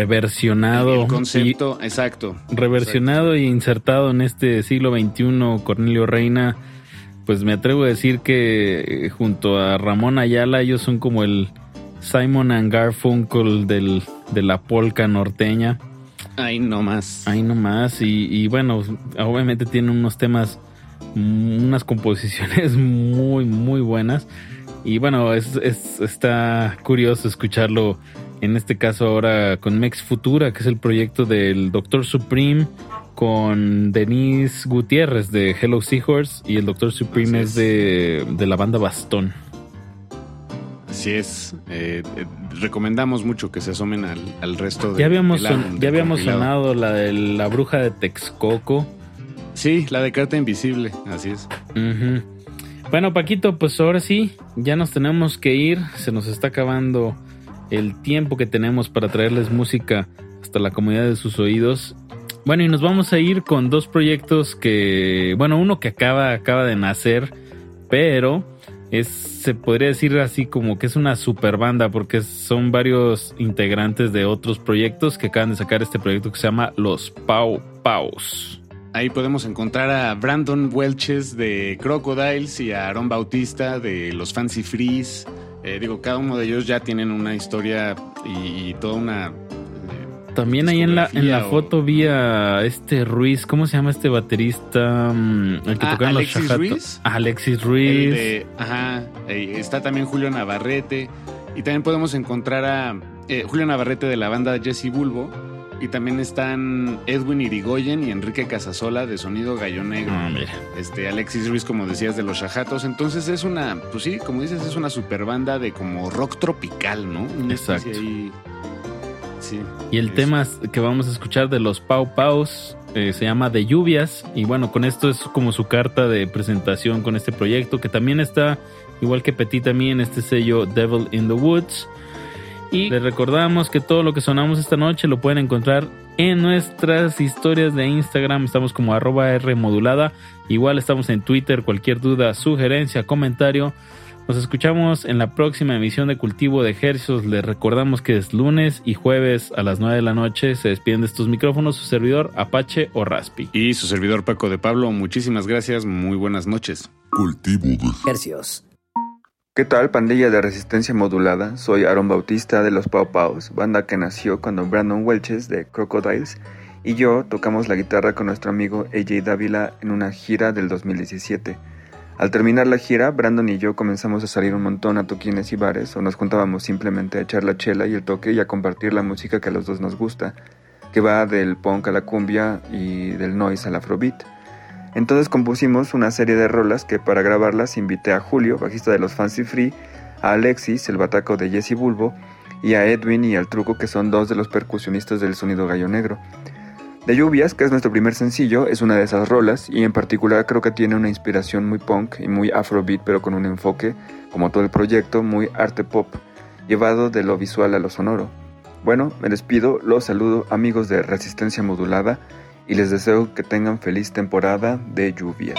Reversionado. el concepto, exacto. reversionado e insertado en este siglo XXI, Cornelio Reina, pues me atrevo a decir que eh, junto a Ramón Ayala ellos son como el Simon and Garfunkel del, de la polca norteña. Ahí nomás. Ahí nomás. Y, y bueno, obviamente tiene unos temas, mm, unas composiciones muy, muy buenas. Y bueno, es, es- está curioso escucharlo en este caso ahora con Mex Futura, que es el proyecto del Doctor Supreme con Denise Gutiérrez de Hello Seahorse y el Doctor Supreme es, de, de la banda Bastón. Así es. Eh, eh, recomendamos mucho que se asomen al, al resto de Ya habíamos, son- ya habíamos sonado la de la bruja de Texcoco. Sí, la de Carta Invisible, así es. Bueno, Paquito, pues ahora sí, ya nos tenemos que ir. Se nos está acabando el tiempo que tenemos para traerles música hasta la comunidad de sus oídos. Bueno, y nos vamos a ir con dos proyectos que, bueno, uno que acaba, acaba de nacer, pero es, se podría decir así como que es una super banda porque son varios integrantes de otros proyectos que acaban de sacar este proyecto que se llama Los Pau Paus. Ahí podemos encontrar a Brandon Welches de Crocodiles y a Aaron Bautista de los Fancy Freeze. Eh, digo, cada uno de ellos ya tienen una historia y, y toda una... También ahí en la, en la o- foto vi a este Ruiz, ¿cómo se llama este baterista? Mm, El que Ah, tocaba los Alexis Shajato. Ruiz. Alexis Ruiz. de- ajá, eh, está también Julio Navarrete. Y también podemos encontrar a eh, Julio Navarrete de la banda Jesse Bulbo. Y también están Edwin Irigoyen y Enrique Casasola de Sonido Gallo Negro. Ah, Este, Alexis Ruiz, como decías, de los Shajatos. Entonces es una, pues sí, como dices, es una super banda de como rock tropical, ¿no? Una Exacto. ahí- Sí. Y el tema que vamos a escuchar de los Pau Paus eh, se llama De Lluvias. Y bueno, con esto es como su carta de presentación con este proyecto, que también está, igual que Petit también, este sello Devil in the Woods. Y les recordamos que todo lo que sonamos esta noche lo pueden encontrar en nuestras historias de Instagram. Estamos como arroba R modulada. Igual estamos en Twitter. Cualquier duda, sugerencia, comentario. Nos escuchamos en la próxima emisión de Cultivo de Ejercicios. Les recordamos que es lunes y jueves a las 9 de la noche. Se despiden de estos micrófonos su servidor Apache o Raspi. Y su servidor Paco de Pablo, muchísimas gracias, muy buenas noches. Cultivo de Hercios. ¿Qué tal, pandilla de resistencia modulada? Soy Aaron Bautista de los Pau Paus, banda que nació cuando Brandon Welches de Crocodiles y yo tocamos la guitarra con nuestro amigo AJ Dávila en una gira del 2017. Al terminar la gira, Brandon y yo comenzamos a salir un montón a toquines y bares o nos juntábamos simplemente a echar la chela y el toque y a compartir la música que a los dos nos gusta, que va del punk a la cumbia y del noise al afrobeat. Entonces compusimos una serie de rolas que para grabarlas invité a Julio, bajista de los Fancy Free, a Alexis, el bataco de Jesse Bulbo, y a Edwin y al Truco, que son dos de los percusionistas del sonido gallo negro. De Lluvias, que es nuestro primer sencillo, es una de esas rolas y en particular creo que tiene una inspiración muy punk y muy afrobeat, pero con un enfoque, como todo el proyecto, muy arte pop, llevado de lo visual a lo sonoro. Bueno, me despido, los saludo amigos de Resistencia Modulada y les deseo que tengan feliz temporada de lluvias.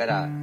から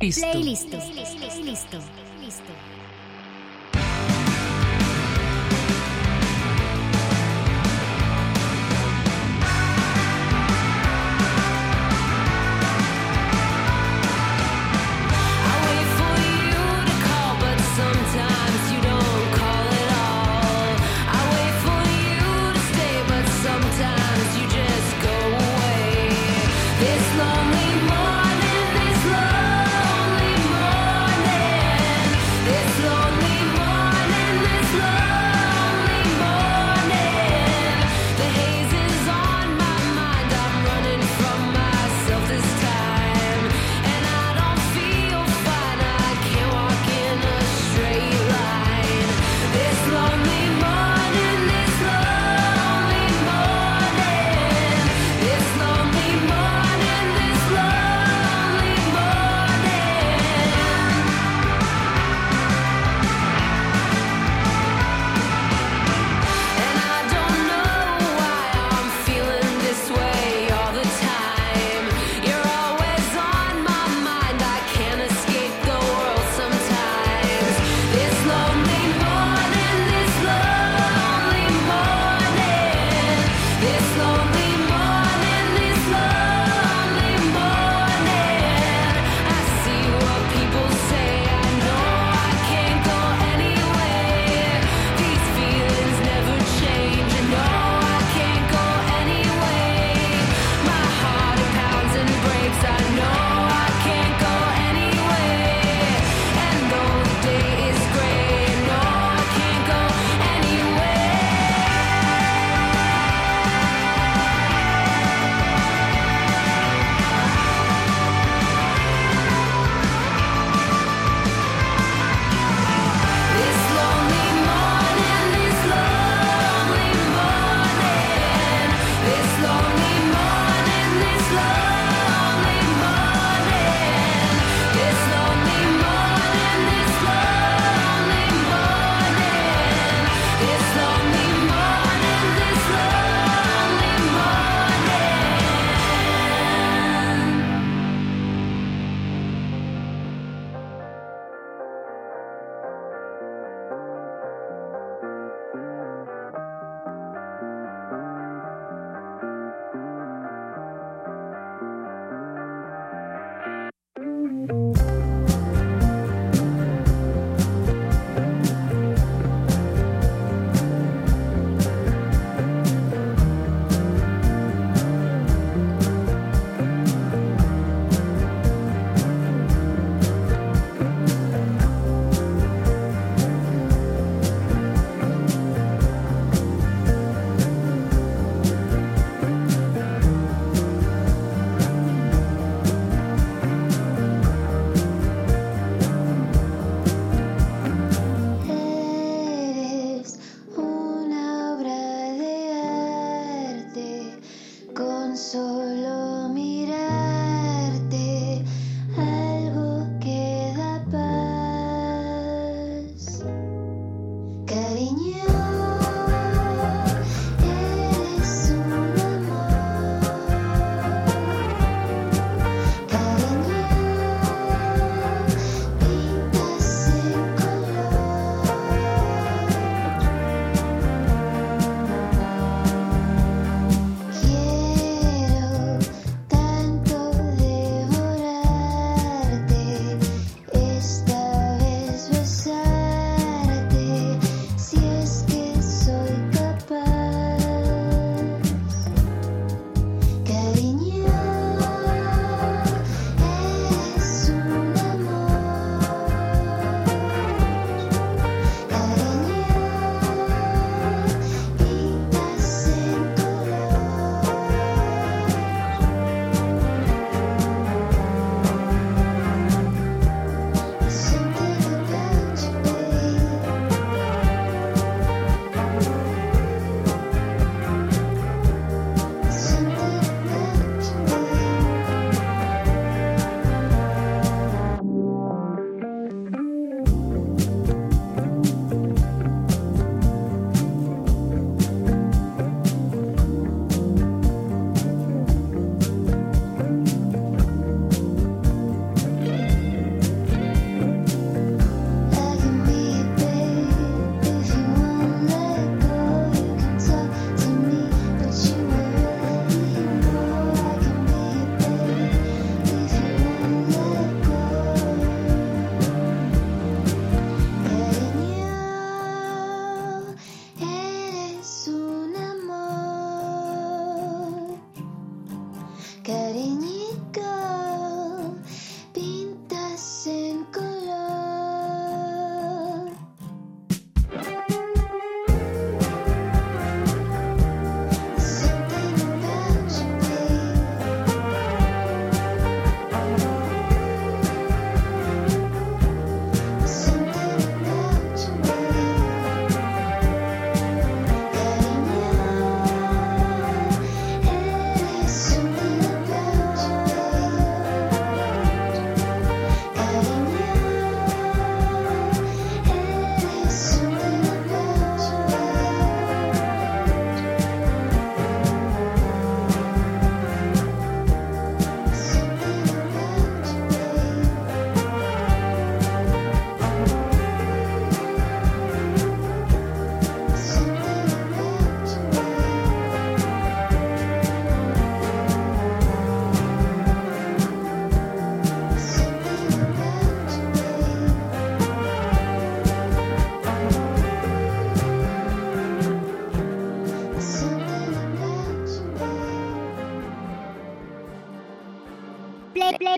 Play, play, Listo. Listo. Listo.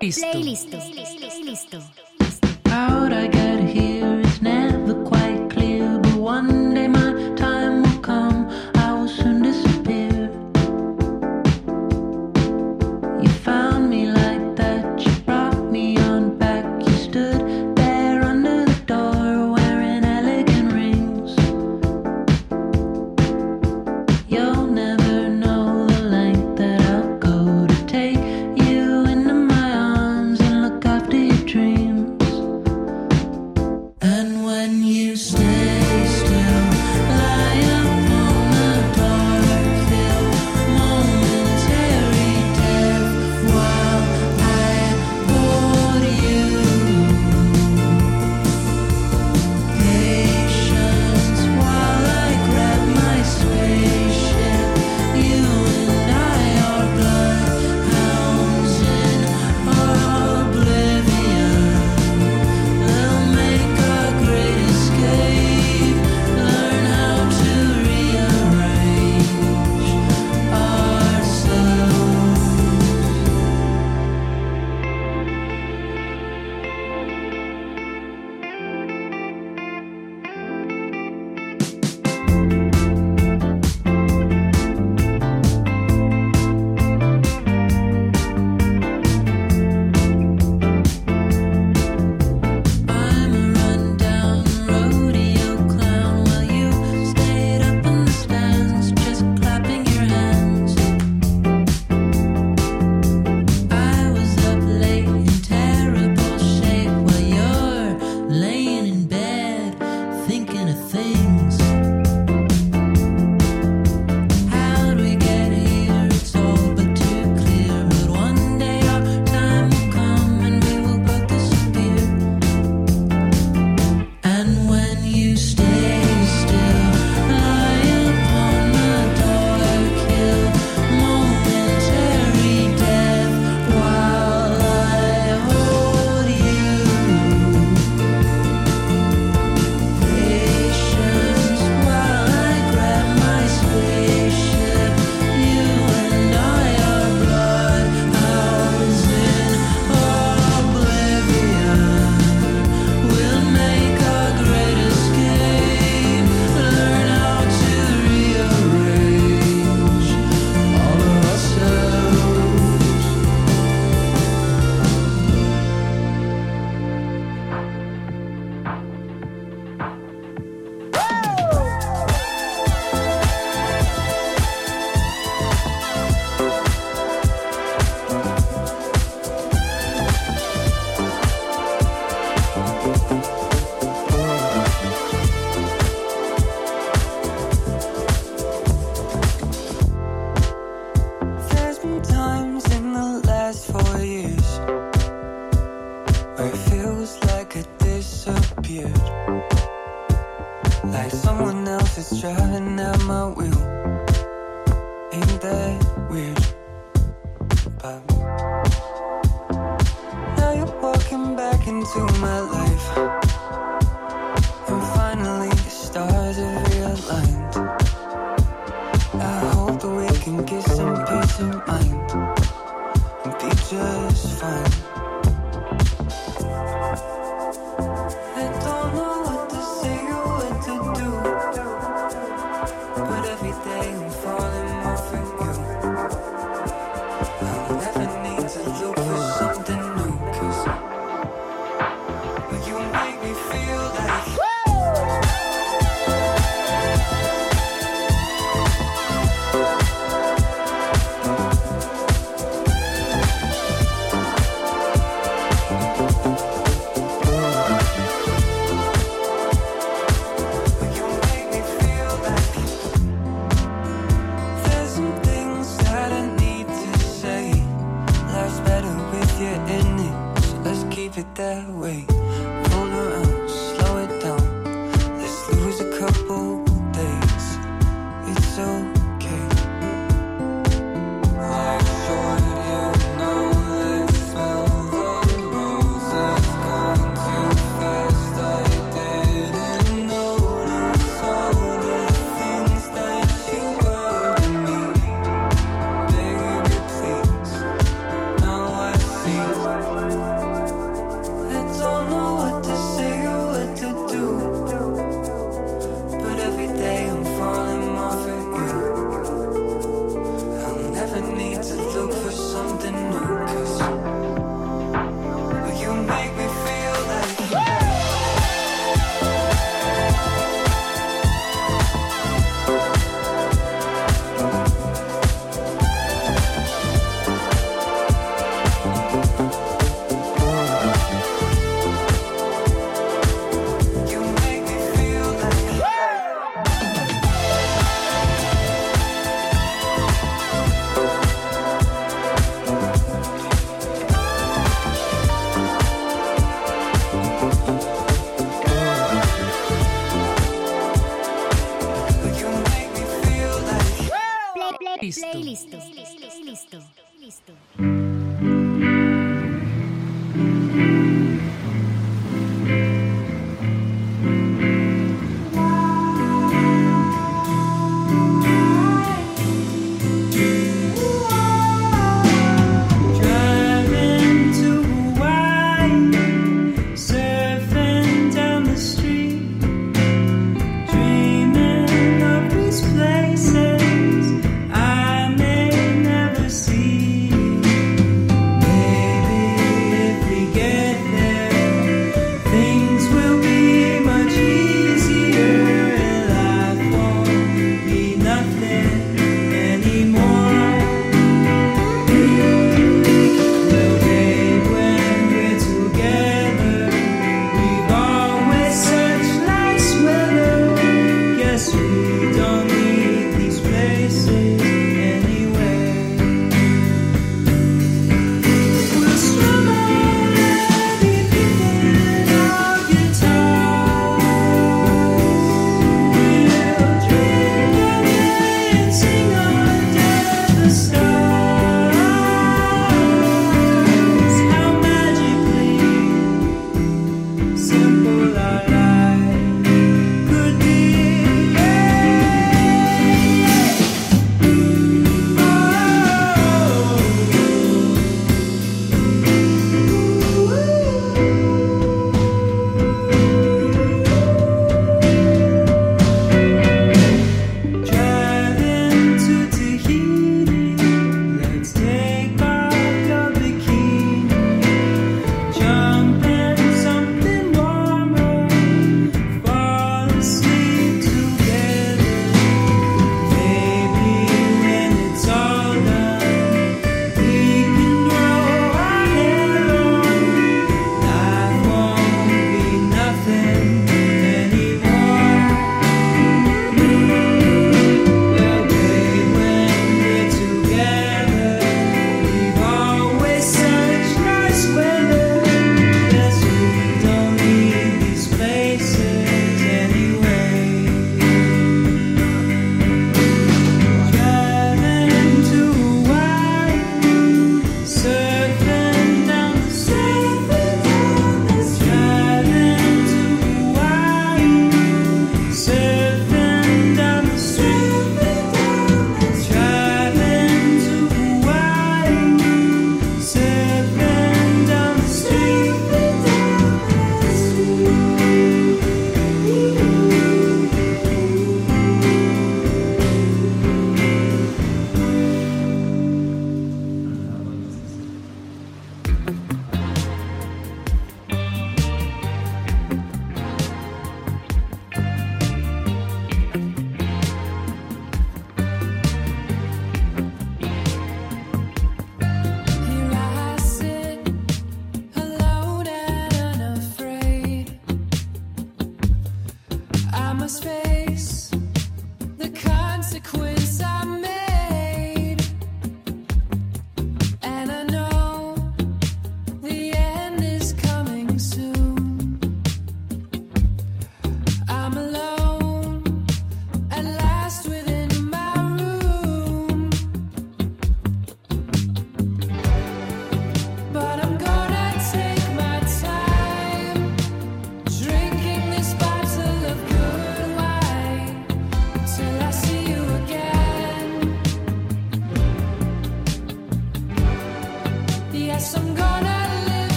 Play, play,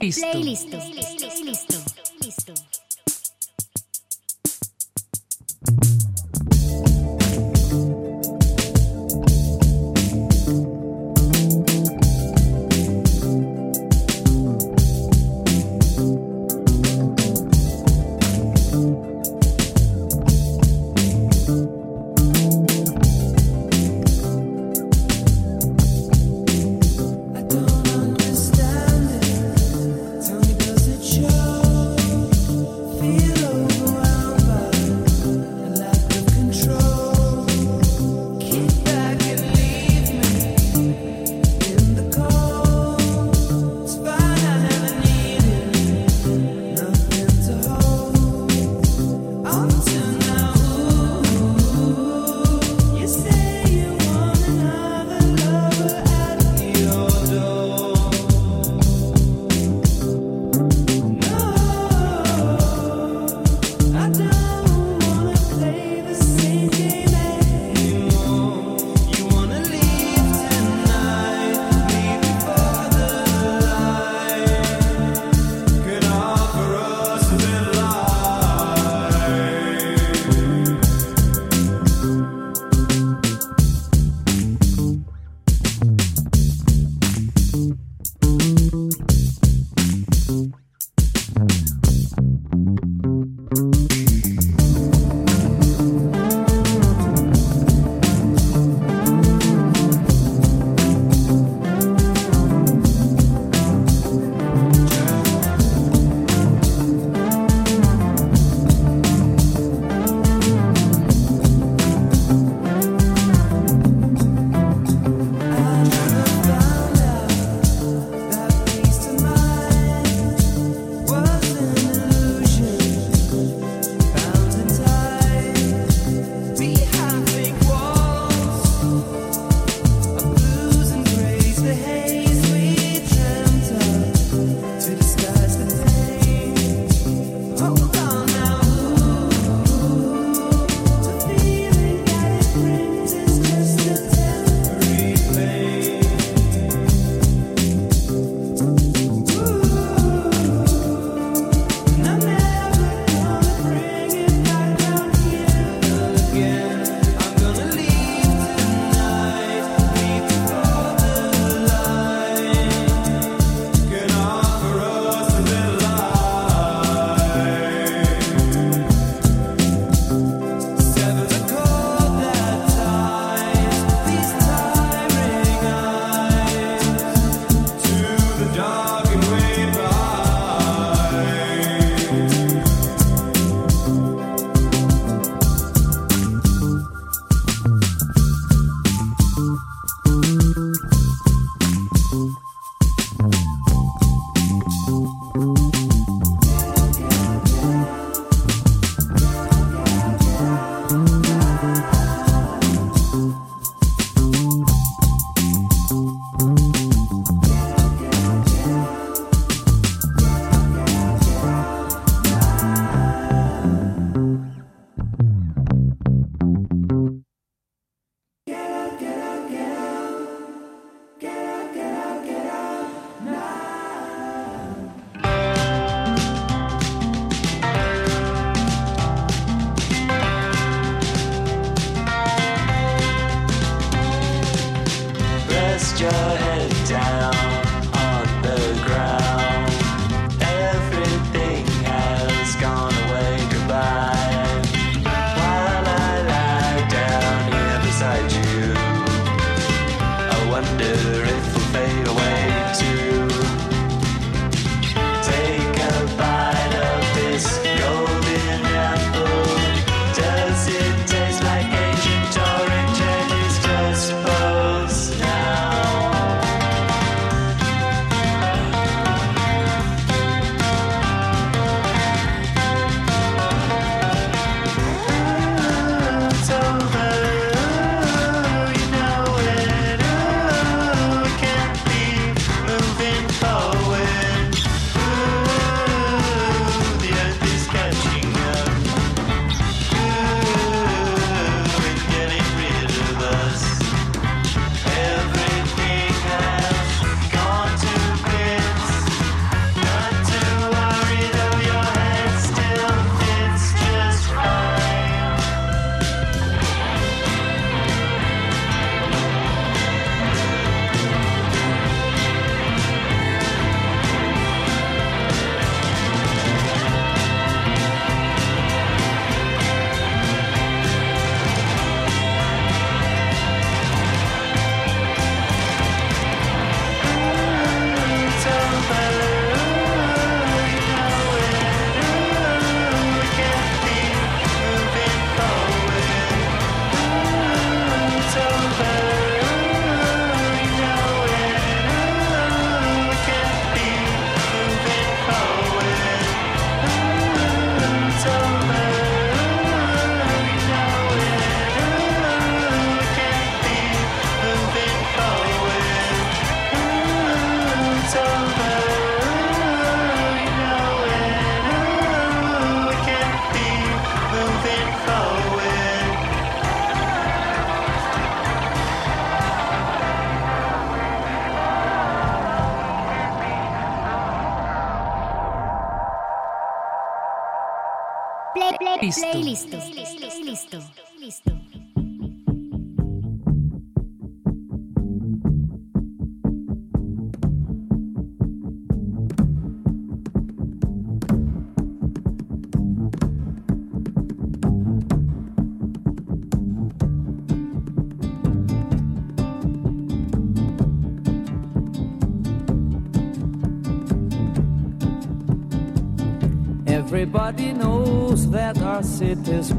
Play, play, Listo. Listo. Listo.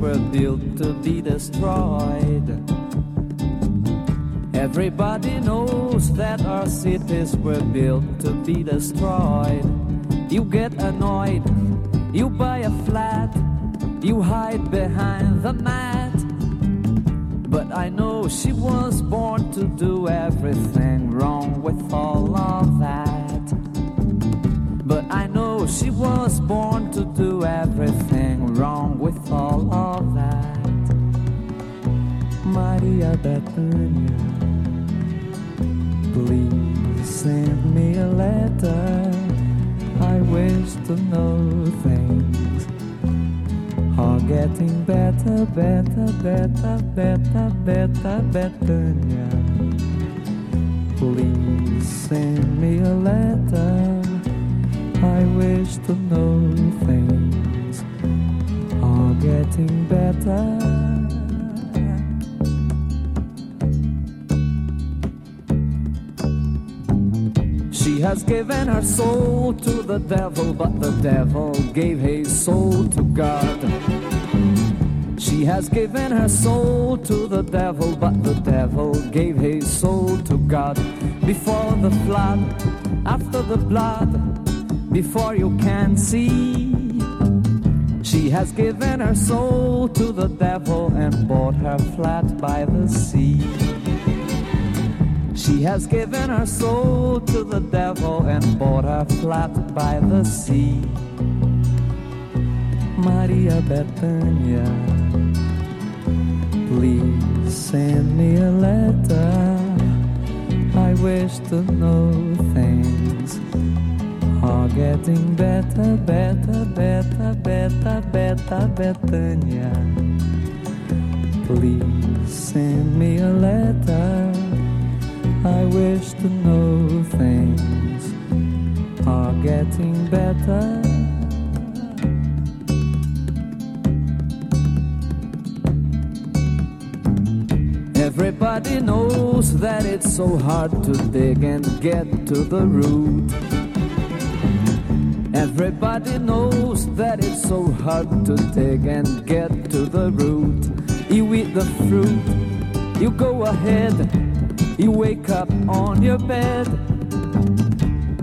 were built to be destroyed. Everybody knows that our cities were built to be destroyed. given her soul to the devil, but the devil gave his soul to God. Before the flood, after the blood, before you can see. She has given her soul to the devil and bought her flat by the sea. She has given her soul to the devil and bought her flat by the sea. Maria Bethania. Please send me a letter. I wish to know things are getting better, better, better, better, better, Betania. Please send me a letter. I wish to know things are getting better. Everybody knows that it's so hard to dig and get to the root. Everybody knows that it's so hard to dig and get to the root. You eat the fruit, you go ahead, you wake up on your bed.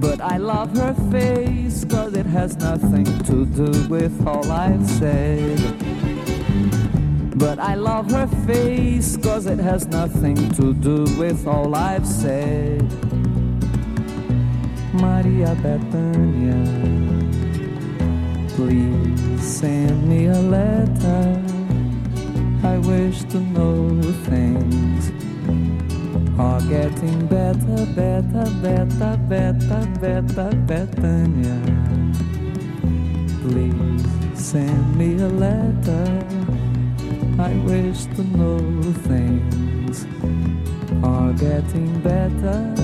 But I love her face, cause it has nothing to do with all I've said. But I love her face, cause it has nothing to do with all I've said. Maria Bethania, please send me a letter. I wish to know things are getting better, better, better, better, better, Bethania. Please send me a letter. I wish to know things are getting better.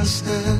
hacer.